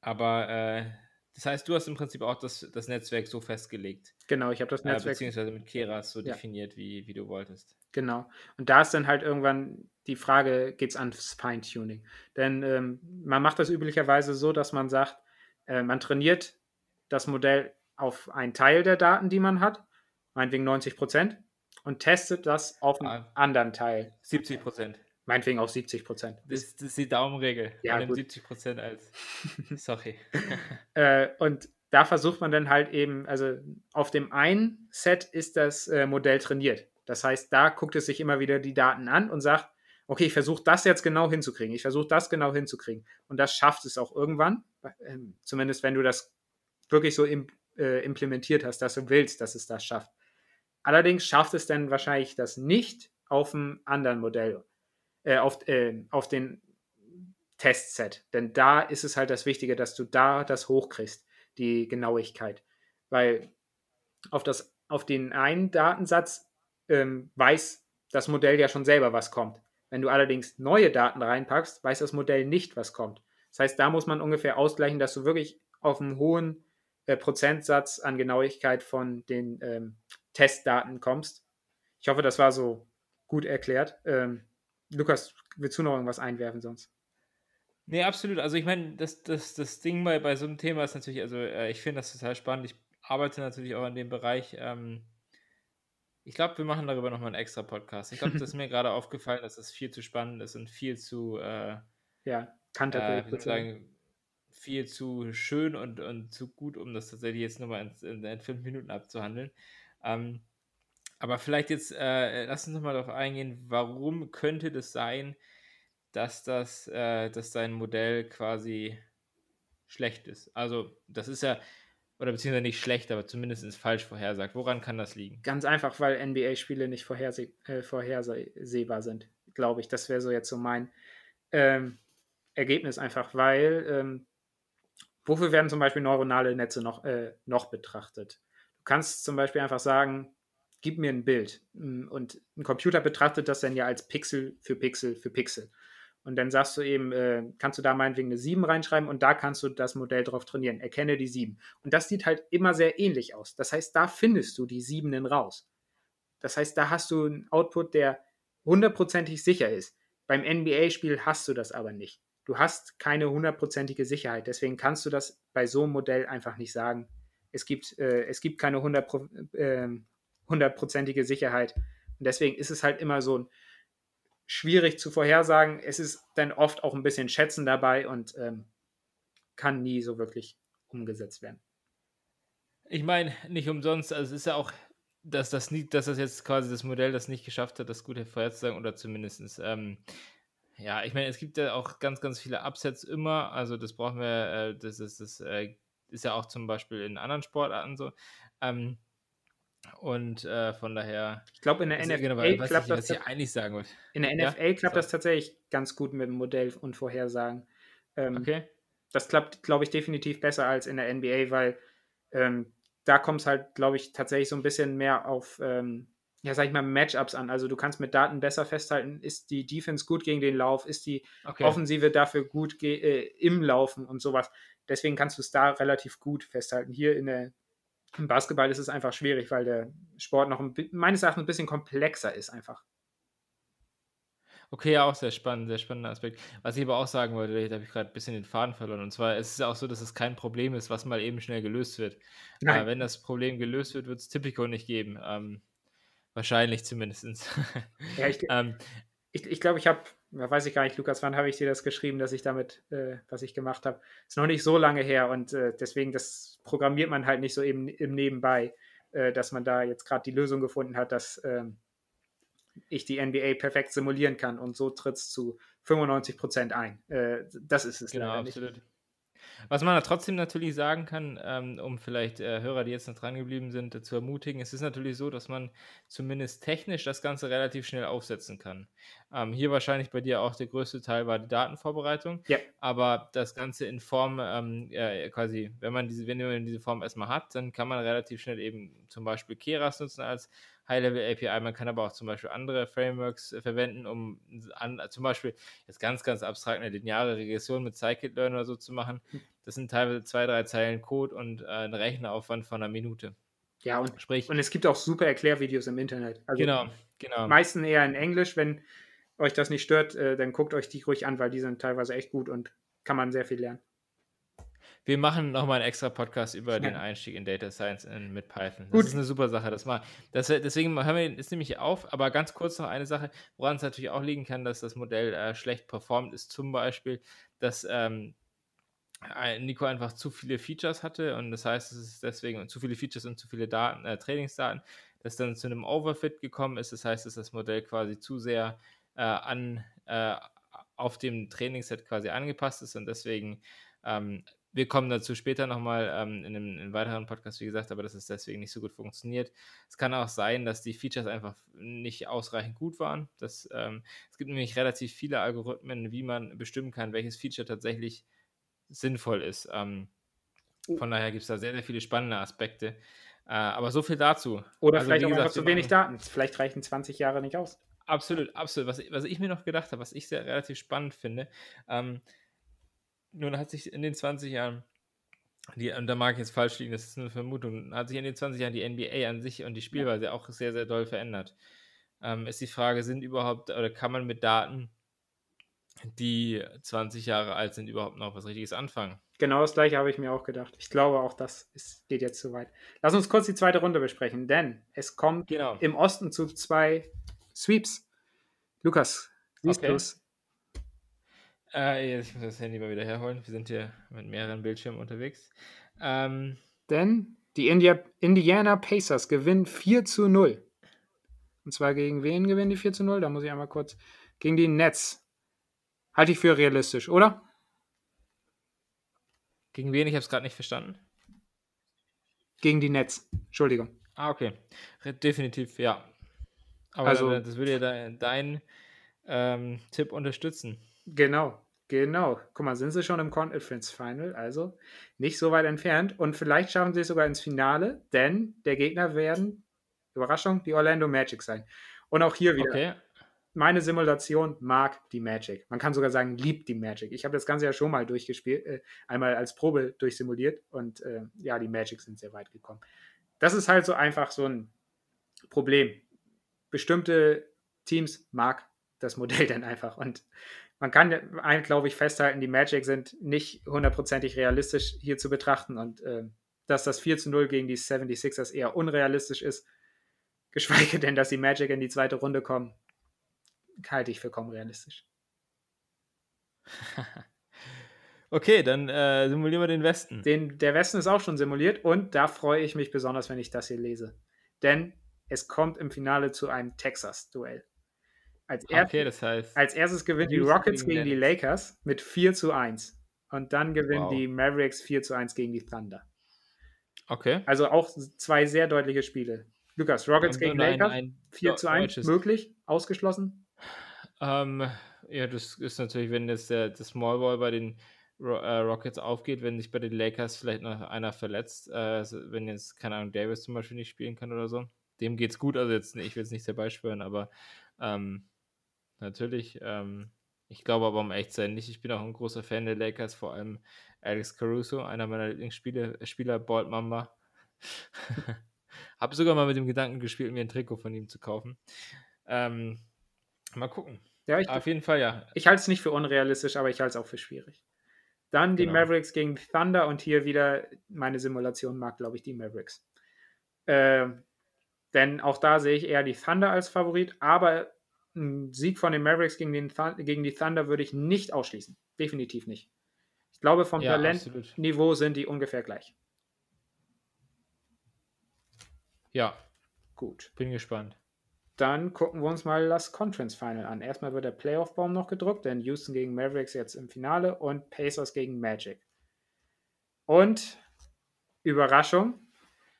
aber äh, das heißt, du hast im Prinzip auch das, das Netzwerk so festgelegt. Genau, ich habe das äh, Netzwerk. Äh, beziehungsweise mit Keras so ja. definiert, wie, wie du wolltest. Genau. Und da ist dann halt irgendwann die Frage, geht es ans Feintuning? Denn ähm, man macht das üblicherweise so, dass man sagt, äh, man trainiert das Modell auf einen Teil der Daten, die man hat, meinetwegen 90 Prozent, und testet das auf einen ah, anderen Teil. 70 Prozent. Meinetwegen auch 70 Prozent. Das, das, ist die Daumenregel. Ja, man 70 Prozent als. Sorry. äh, und da versucht man dann halt eben, also auf dem einen Set ist das äh, Modell trainiert. Das heißt, da guckt es sich immer wieder die Daten an und sagt, okay, ich versuche das jetzt genau hinzukriegen. Ich versuche das genau hinzukriegen. Und das schafft es auch irgendwann. Äh, zumindest wenn du das wirklich so im, äh, implementiert hast, dass du willst, dass es das schafft. Allerdings schafft es dann wahrscheinlich das nicht auf einem anderen Modell äh, auf, äh, auf den Testset. Denn da ist es halt das Wichtige, dass du da das hochkriegst, die Genauigkeit. Weil auf, das, auf den einen Datensatz ähm, weiß das Modell ja schon selber, was kommt. Wenn du allerdings neue Daten reinpackst, weiß das Modell nicht, was kommt. Das heißt, da muss man ungefähr ausgleichen, dass du wirklich auf einen hohen äh, Prozentsatz an Genauigkeit von den ähm, Testdaten kommst. Ich hoffe, das war so gut erklärt. Ähm, Lukas, willst du noch irgendwas einwerfen sonst? Nee, absolut. Also ich meine, das, das, das Ding bei, bei so einem Thema ist natürlich, also äh, ich finde das total spannend. Ich arbeite natürlich auch in dem Bereich. Ähm, ich glaube, wir machen darüber nochmal einen extra Podcast. Ich glaube, das ist mir gerade aufgefallen, dass das viel zu spannend ist und viel zu, äh, ja, äh, sagen, viel zu schön und, und zu gut, um das tatsächlich jetzt nur mal in, in, fünf Minuten abzuhandeln. Ähm, aber vielleicht jetzt, äh, lass uns nochmal darauf eingehen, warum könnte das sein, dass das, äh, dass dein Modell quasi schlecht ist. Also, das ist ja, oder beziehungsweise nicht schlecht, aber zumindest falsch vorhersagt. Woran kann das liegen? Ganz einfach, weil NBA-Spiele nicht vorherseh äh, vorhersehbar sind, glaube ich. Das wäre so jetzt so mein ähm, Ergebnis einfach, weil ähm, wofür werden zum Beispiel neuronale Netze noch, äh, noch betrachtet? Kannst zum Beispiel einfach sagen, gib mir ein Bild. Und ein Computer betrachtet das dann ja als Pixel für Pixel für Pixel. Und dann sagst du eben, äh, kannst du da meinetwegen eine 7 reinschreiben und da kannst du das Modell drauf trainieren. Erkenne die 7. Und das sieht halt immer sehr ähnlich aus. Das heißt, da findest du die 7 raus. Das heißt, da hast du einen Output, der hundertprozentig sicher ist. Beim NBA-Spiel hast du das aber nicht. Du hast keine hundertprozentige Sicherheit. Deswegen kannst du das bei so einem Modell einfach nicht sagen. Es gibt, äh, es gibt keine ähm, hundertprozentige Sicherheit. Und deswegen ist es halt immer so schwierig zu vorhersagen. Es ist dann oft auch ein bisschen Schätzen dabei und ähm, kann nie so wirklich umgesetzt werden. Ich meine, nicht umsonst, also es ist ja auch, dass das, nie, dass das jetzt quasi das Modell das nicht geschafft hat, das gut vorherzusagen oder zumindest, ähm, ja, ich meine, es gibt ja auch ganz, ganz viele Upsets immer, also das brauchen wir, äh, das ist, das äh, ist ja auch zum Beispiel in anderen Sportarten so. Ähm, und äh, von daher. Ich glaube, in der NFL genau, klappt ich, das. Ich eigentlich sagen wollte. In der NFL ja? klappt so. das tatsächlich ganz gut mit dem Modell und Vorhersagen. Ähm, okay. Das klappt, glaube ich, definitiv besser als in der NBA, weil ähm, da kommt es halt, glaube ich, tatsächlich so ein bisschen mehr auf, ähm, ja, sag ich mal, Matchups an. Also du kannst mit Daten besser festhalten, ist die Defense gut gegen den Lauf, ist die okay. Offensive dafür gut äh, im Laufen und sowas. Deswegen kannst du es da relativ gut festhalten. Hier in der im Basketball ist es einfach schwierig, weil der Sport noch ein, meines Erachtens ein bisschen komplexer ist einfach. Okay, ja, auch sehr spannend, sehr spannender Aspekt. Was ich aber auch sagen wollte, da habe ich gerade ein bisschen den Faden verloren. Und zwar, es ist ja auch so, dass es kein Problem ist, was mal eben schnell gelöst wird. Äh, wenn das Problem gelöst wird, wird es Typico nicht geben. Ähm, wahrscheinlich zumindest. Ja, ich, ähm, ich, ich glaube, ich habe weiß ich gar nicht, Lukas, wann habe ich dir das geschrieben, dass ich damit, äh, was ich gemacht habe? Ist noch nicht so lange her und äh, deswegen, das programmiert man halt nicht so eben im Nebenbei, äh, dass man da jetzt gerade die Lösung gefunden hat, dass ähm, ich die NBA perfekt simulieren kann und so tritt es zu 95 Prozent ein. Äh, das ist es genau, absolut. Nicht. Was man da trotzdem natürlich sagen kann, ähm, um vielleicht äh, Hörer, die jetzt noch dran geblieben sind, äh, zu ermutigen, es ist natürlich so, dass man zumindest technisch das Ganze relativ schnell aufsetzen kann. Ähm, hier wahrscheinlich bei dir auch der größte Teil war die Datenvorbereitung, ja. aber das Ganze in Form, ähm, äh, quasi, wenn man, diese, wenn man diese Form erstmal hat, dann kann man relativ schnell eben zum Beispiel Keras nutzen als High-Level-API. Man kann aber auch zum Beispiel andere Frameworks äh, verwenden, um an, zum Beispiel jetzt ganz, ganz abstrakt eine lineare Regression mit Scikit-Learn oder so zu machen. Hm. Das sind teilweise zwei, drei Zeilen Code und äh, ein Rechneraufwand von einer Minute. Ja, und, Sprich, und es gibt auch super Erklärvideos im Internet. Also genau, genau. Meistens eher in Englisch. Wenn euch das nicht stört, äh, dann guckt euch die ruhig an, weil die sind teilweise echt gut und kann man sehr viel lernen. Wir machen nochmal einen extra Podcast über ja. den Einstieg in Data Science in, mit Python. Das Gut. ist eine super Sache. Das mal, das, deswegen hören wir es nämlich auf. Aber ganz kurz noch eine Sache, woran es natürlich auch liegen kann, dass das Modell äh, schlecht performt, ist zum Beispiel, dass ähm, Nico einfach zu viele Features hatte und das heißt, es ist deswegen zu viele Features und zu viele Daten, äh, Trainingsdaten, dass dann zu einem Overfit gekommen ist. Das heißt, dass das Modell quasi zu sehr äh, an, äh, auf dem Trainingsset quasi angepasst ist und deswegen ähm, wir kommen dazu später nochmal ähm, in, einem, in einem weiteren Podcast, wie gesagt, aber dass es deswegen nicht so gut funktioniert. Es kann auch sein, dass die Features einfach nicht ausreichend gut waren. Das, ähm, es gibt nämlich relativ viele Algorithmen, wie man bestimmen kann, welches Feature tatsächlich sinnvoll ist. Ähm, oh. von daher gibt es da sehr, sehr viele spannende Aspekte. Äh, aber so viel dazu. Oder also, vielleicht auch gesagt, einfach zu wenig Daten. Vielleicht reichen 20 Jahre nicht aus. Absolut, absolut. Was, was ich mir noch gedacht habe, was ich sehr relativ spannend finde, ähm, nun hat sich in den 20 Jahren, die, und da mag ich jetzt falsch liegen, das ist eine Vermutung, hat sich in den 20 Jahren die NBA an sich und die Spielweise auch sehr, sehr doll verändert. Ähm, ist die Frage, sind überhaupt, oder kann man mit Daten, die 20 Jahre alt sind, überhaupt noch was Richtiges anfangen? Genau das gleiche habe ich mir auch gedacht. Ich glaube, auch das ist, geht jetzt zu weit. Lass uns kurz die zweite Runde besprechen, denn es kommt genau. im Osten zu zwei Sweeps. Lukas, siehst okay. du es? Äh, ich muss das Handy mal wieder herholen. Wir sind hier mit mehreren Bildschirmen unterwegs. Ähm, Denn die India Indiana Pacers gewinnen 4 zu 0. Und zwar gegen wen gewinnen die 4 zu 0? Da muss ich einmal kurz. Gegen die Nets. Halte ich für realistisch, oder? Gegen wen? Ich habe es gerade nicht verstanden. Gegen die Nets. Entschuldigung. Ah, okay. Definitiv, ja. Aber also, das würde ja deinen ähm, Tipp unterstützen. Genau, genau. Guck mal, sind sie schon im Conference Final, also nicht so weit entfernt. Und vielleicht schaffen sie es sogar ins Finale, denn der Gegner werden, Überraschung, die Orlando Magic sein. Und auch hier wieder. Okay. Meine Simulation mag die Magic. Man kann sogar sagen, liebt die Magic. Ich habe das Ganze ja schon mal durchgespielt, äh, einmal als Probe durchsimuliert und äh, ja, die Magic sind sehr weit gekommen. Das ist halt so einfach so ein Problem. Bestimmte Teams mag das Modell dann einfach und man kann, ein, glaube ich, festhalten, die Magic sind nicht hundertprozentig realistisch hier zu betrachten und äh, dass das 4 zu 0 gegen die 76ers eher unrealistisch ist, geschweige denn, dass die Magic in die zweite Runde kommen, halte ich für kaum realistisch. okay, dann äh, simulieren wir den Westen. Den, der Westen ist auch schon simuliert und da freue ich mich besonders, wenn ich das hier lese. Denn es kommt im Finale zu einem Texas-Duell. Als, erst, okay, das heißt, als erstes gewinnen die Rockets gegen, gegen die Lakers mit 4 zu 1. Und dann gewinnen wow. die Mavericks 4 zu 1 gegen die Thunder. Okay. Also auch zwei sehr deutliche Spiele. Lukas, Rockets gegen Lakers, ein, ein 4 zu 1, möglich, ausgeschlossen? Ähm, ja, das ist natürlich, wenn jetzt der, der Small Ball bei den äh, Rockets aufgeht, wenn sich bei den Lakers vielleicht noch einer verletzt, äh, wenn jetzt, keine Ahnung, Davis zum Beispiel nicht spielen kann oder so. Dem geht's gut, also jetzt, ich will es nicht dabei schwören, aber ähm, natürlich. Ähm, ich glaube aber, um echt zu sein, nicht. Ich bin auch ein großer Fan der Lakers, vor allem Alex Caruso, einer meiner Lieblingsspieler, Spieler, Bald Mamba. Habe sogar mal mit dem Gedanken gespielt, mir ein Trikot von ihm zu kaufen. Ähm, mal gucken. Ja, ich, Auf jeden Fall, ja. Ich halte es nicht für unrealistisch, aber ich halte es auch für schwierig. Dann die genau. Mavericks gegen Thunder und hier wieder meine Simulation mag, glaube ich, die Mavericks. Äh, denn auch da sehe ich eher die Thunder als Favorit, aber ein Sieg von den Mavericks gegen, den, gegen die Thunder würde ich nicht ausschließen. Definitiv nicht. Ich glaube, vom ja, Talentniveau sind die ungefähr gleich. Ja. Gut. Bin gespannt. Dann gucken wir uns mal das Conference Final an. Erstmal wird der Playoff-Baum noch gedruckt, denn Houston gegen Mavericks jetzt im Finale und Pacers gegen Magic. Und Überraschung,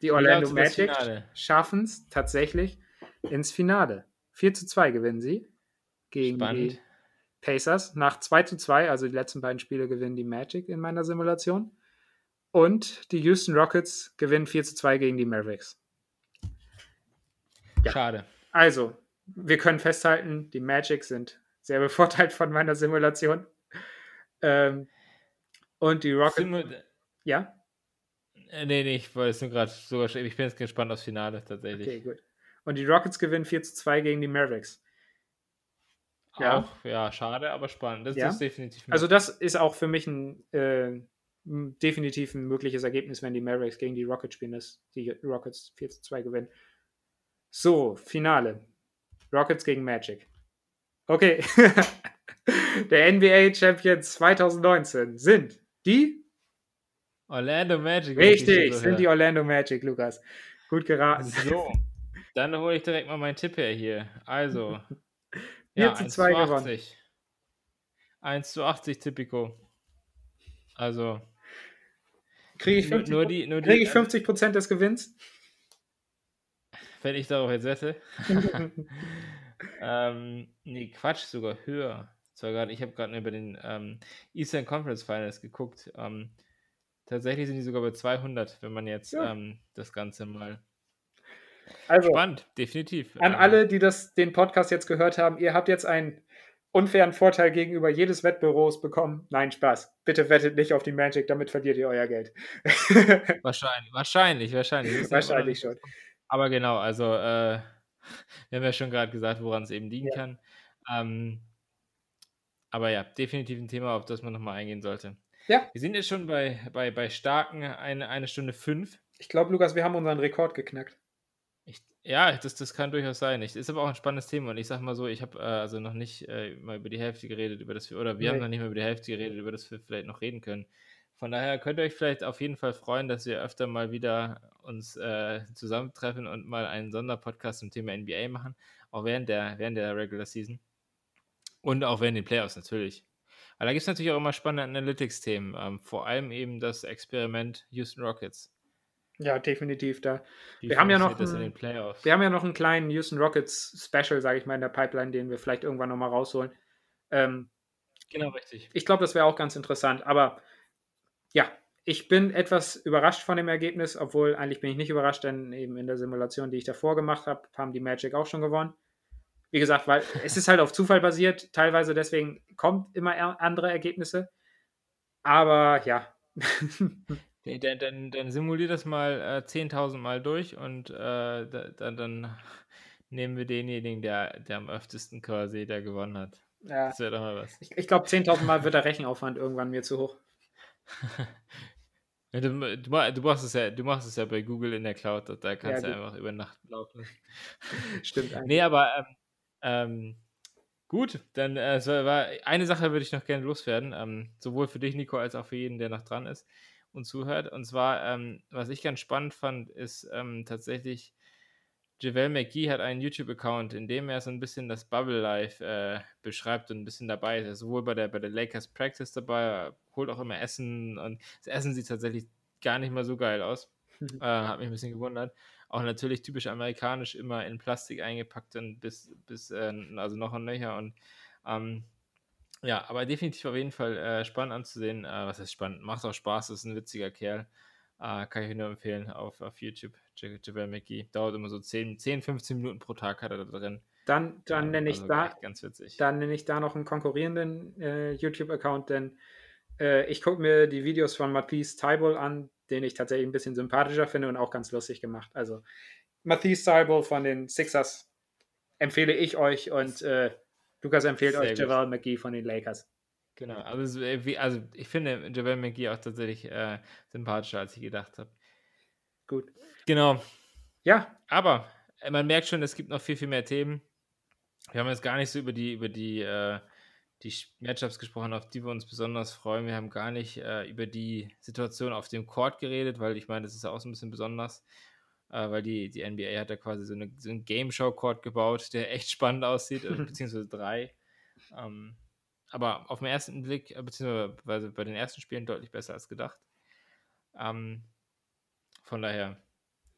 die Orlando Magic schaffen es tatsächlich ins Finale. 4 zu 2 gewinnen sie gegen Spannend. die Pacers. Nach 2 zu 2, also die letzten beiden Spiele gewinnen die Magic in meiner Simulation. Und die Houston Rockets gewinnen 4 zu 2 gegen die Mavericks. Ja. Schade. Also, wir können festhalten, die Magic sind sehr bevorteilt von meiner Simulation. Ähm, und die Rockets. Simu ja? Äh, nee, nee, ich wollte es nur gerade sogar Ich bin jetzt gespannt aufs Finale tatsächlich. Okay, gut. Und die Rockets gewinnen 4 zu 2 gegen die Mavericks. Ja. Auch, ja, schade, aber spannend. Das, ja. ist definitiv. Möglich. Also, das ist auch für mich ein äh, definitiv ein mögliches Ergebnis, wenn die Mavericks gegen die Rockets spielen, dass die Rockets 4 zu 2 gewinnen. So, Finale. Rockets gegen Magic. Okay. Der NBA Champion 2019 sind die Orlando Magic. Richtig, so sind die Orlando Magic, Lukas. Gut geraten. So. Dann hole ich direkt mal meinen Tipp her hier. Also. 4 ja, zu 2 gewonnen. 1 zu 80 Typico. Also. Kriege ich 50, nur die, nur die, krieg ich 50 Prozent des Gewinns? Wenn ich darauf jetzt wette. ähm, nee, Quatsch, sogar höher. Zwar gerade, ich habe gerade über den ähm, Eastern Conference Finals geguckt. Ähm, tatsächlich sind die sogar bei 200, wenn man jetzt ja. ähm, das Ganze mal. Also, Spannend, definitiv. An ähm, alle, die das, den Podcast jetzt gehört haben, ihr habt jetzt einen unfairen Vorteil gegenüber jedes Wettbüros bekommen. Nein, Spaß. Bitte wettet nicht auf die Magic, damit verliert ihr euer Geld. wahrscheinlich, wahrscheinlich, wahrscheinlich. Wahrscheinlich schon. Aber genau, also äh, wir haben ja schon gerade gesagt, woran es eben liegen ja. kann. Ähm, aber ja, definitiv ein Thema, auf das man nochmal eingehen sollte. Ja. Wir sind jetzt schon bei, bei, bei starken eine, eine Stunde fünf. Ich glaube, Lukas, wir haben unseren Rekord geknackt. Ich, ja, das, das kann durchaus sein. Ich, ist aber auch ein spannendes Thema und ich sag mal so, ich habe äh, also noch nicht äh, mal über die Hälfte geredet, über das wir, oder wir nee. haben noch nicht mal über die Hälfte geredet, über das wir vielleicht noch reden können. Von daher könnt ihr euch vielleicht auf jeden Fall freuen, dass wir öfter mal wieder uns äh, zusammentreffen und mal einen Sonderpodcast zum Thema NBA machen, auch während der, während der Regular Season. Und auch während den Playoffs natürlich. Aber da gibt es natürlich auch immer spannende Analytics-Themen, ähm, vor allem eben das Experiment Houston Rockets. Ja, definitiv. Da. wir haben ja noch ein, wir haben ja noch einen kleinen Houston Rockets Special, sage ich mal, in der Pipeline, den wir vielleicht irgendwann nochmal rausholen. Ähm, genau, richtig. Ich glaube, das wäre auch ganz interessant. Aber ja, ich bin etwas überrascht von dem Ergebnis, obwohl eigentlich bin ich nicht überrascht, denn eben in der Simulation, die ich davor gemacht habe, haben die Magic auch schon gewonnen. Wie gesagt, weil es ist halt auf Zufall basiert, teilweise deswegen kommt immer andere Ergebnisse. Aber ja. Dann, dann, dann simulier das mal äh, 10.000 Mal durch und äh, dann, dann nehmen wir denjenigen, der, der am öftesten quasi, der gewonnen hat. Ja. Das wäre doch mal was. Ich, ich glaube, 10.000 Mal wird der Rechenaufwand irgendwann mir zu hoch. du, du, du, machst es ja, du machst es ja bei Google in der Cloud, da kannst ja, du einfach über Nacht laufen. Stimmt. Eigentlich. Nee, aber ähm, ähm, gut, dann äh, war, eine Sache würde ich noch gerne loswerden, ähm, sowohl für dich, Nico, als auch für jeden, der noch dran ist und zuhört. Und zwar, ähm, was ich ganz spannend fand, ist ähm, tatsächlich, Javel McGee hat einen YouTube-Account, in dem er so ein bisschen das Bubble Life äh, beschreibt und ein bisschen dabei ist. Er ist sowohl bei der, bei der Lakers Practice dabei, holt auch immer Essen und das Essen sieht tatsächlich gar nicht mal so geil aus. äh, hat mich ein bisschen gewundert. Auch natürlich typisch amerikanisch, immer in Plastik eingepackt und bis, bis äh, also noch und nöcher und ähm, ja, aber definitiv auf jeden Fall äh, spannend anzusehen. Äh, was heißt spannend? Macht auch Spaß, ist ein witziger Kerl. Äh, kann ich nur empfehlen auf, auf YouTube. Javel McGee. Dauert immer so 10, 10, 15 Minuten pro Tag hat er da drin. Dann, dann nenne ich also da ganz witzig. Dann nenne ich da noch einen konkurrierenden äh, YouTube-Account, denn äh, ich gucke mir die Videos von Matisse Tybal an, den ich tatsächlich ein bisschen sympathischer finde und auch ganz lustig gemacht. Also Matisse Tybal von den Sixers empfehle ich euch und äh, Lukas empfiehlt Sehr euch Javel McGee von den Lakers. Genau, also, also ich finde Javel McGee auch tatsächlich äh, sympathischer, als ich gedacht habe. Gut. Genau. Ja. Aber äh, man merkt schon, es gibt noch viel, viel mehr Themen. Wir haben jetzt gar nicht so über die, über die, äh, die Matchups gesprochen, auf die wir uns besonders freuen. Wir haben gar nicht äh, über die Situation auf dem Court geredet, weil ich meine, das ist ja auch so ein bisschen besonders äh, weil die, die NBA hat da quasi so, eine, so einen Game-Show-Court gebaut, der echt spannend aussieht, äh, beziehungsweise drei. Ähm, aber auf den ersten Blick, äh, beziehungsweise bei den ersten Spielen deutlich besser als gedacht. Ähm, von daher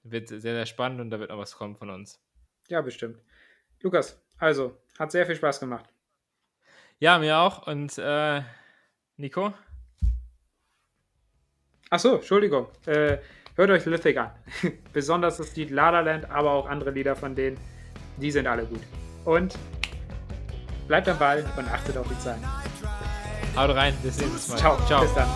wird sehr, sehr spannend und da wird noch was kommen von uns. Ja, bestimmt. Lukas, also, hat sehr viel Spaß gemacht. Ja, mir auch. Und äh, Nico? Achso, Entschuldigung. Äh, Hört euch Lithic an. Besonders das Lied La La Land, aber auch andere Lieder von denen. Die sind alle gut. Und bleibt am Ball und achtet auf die Zeit. Haut rein, bis nächstes Mal. Ciao. Ciao. Bis dann.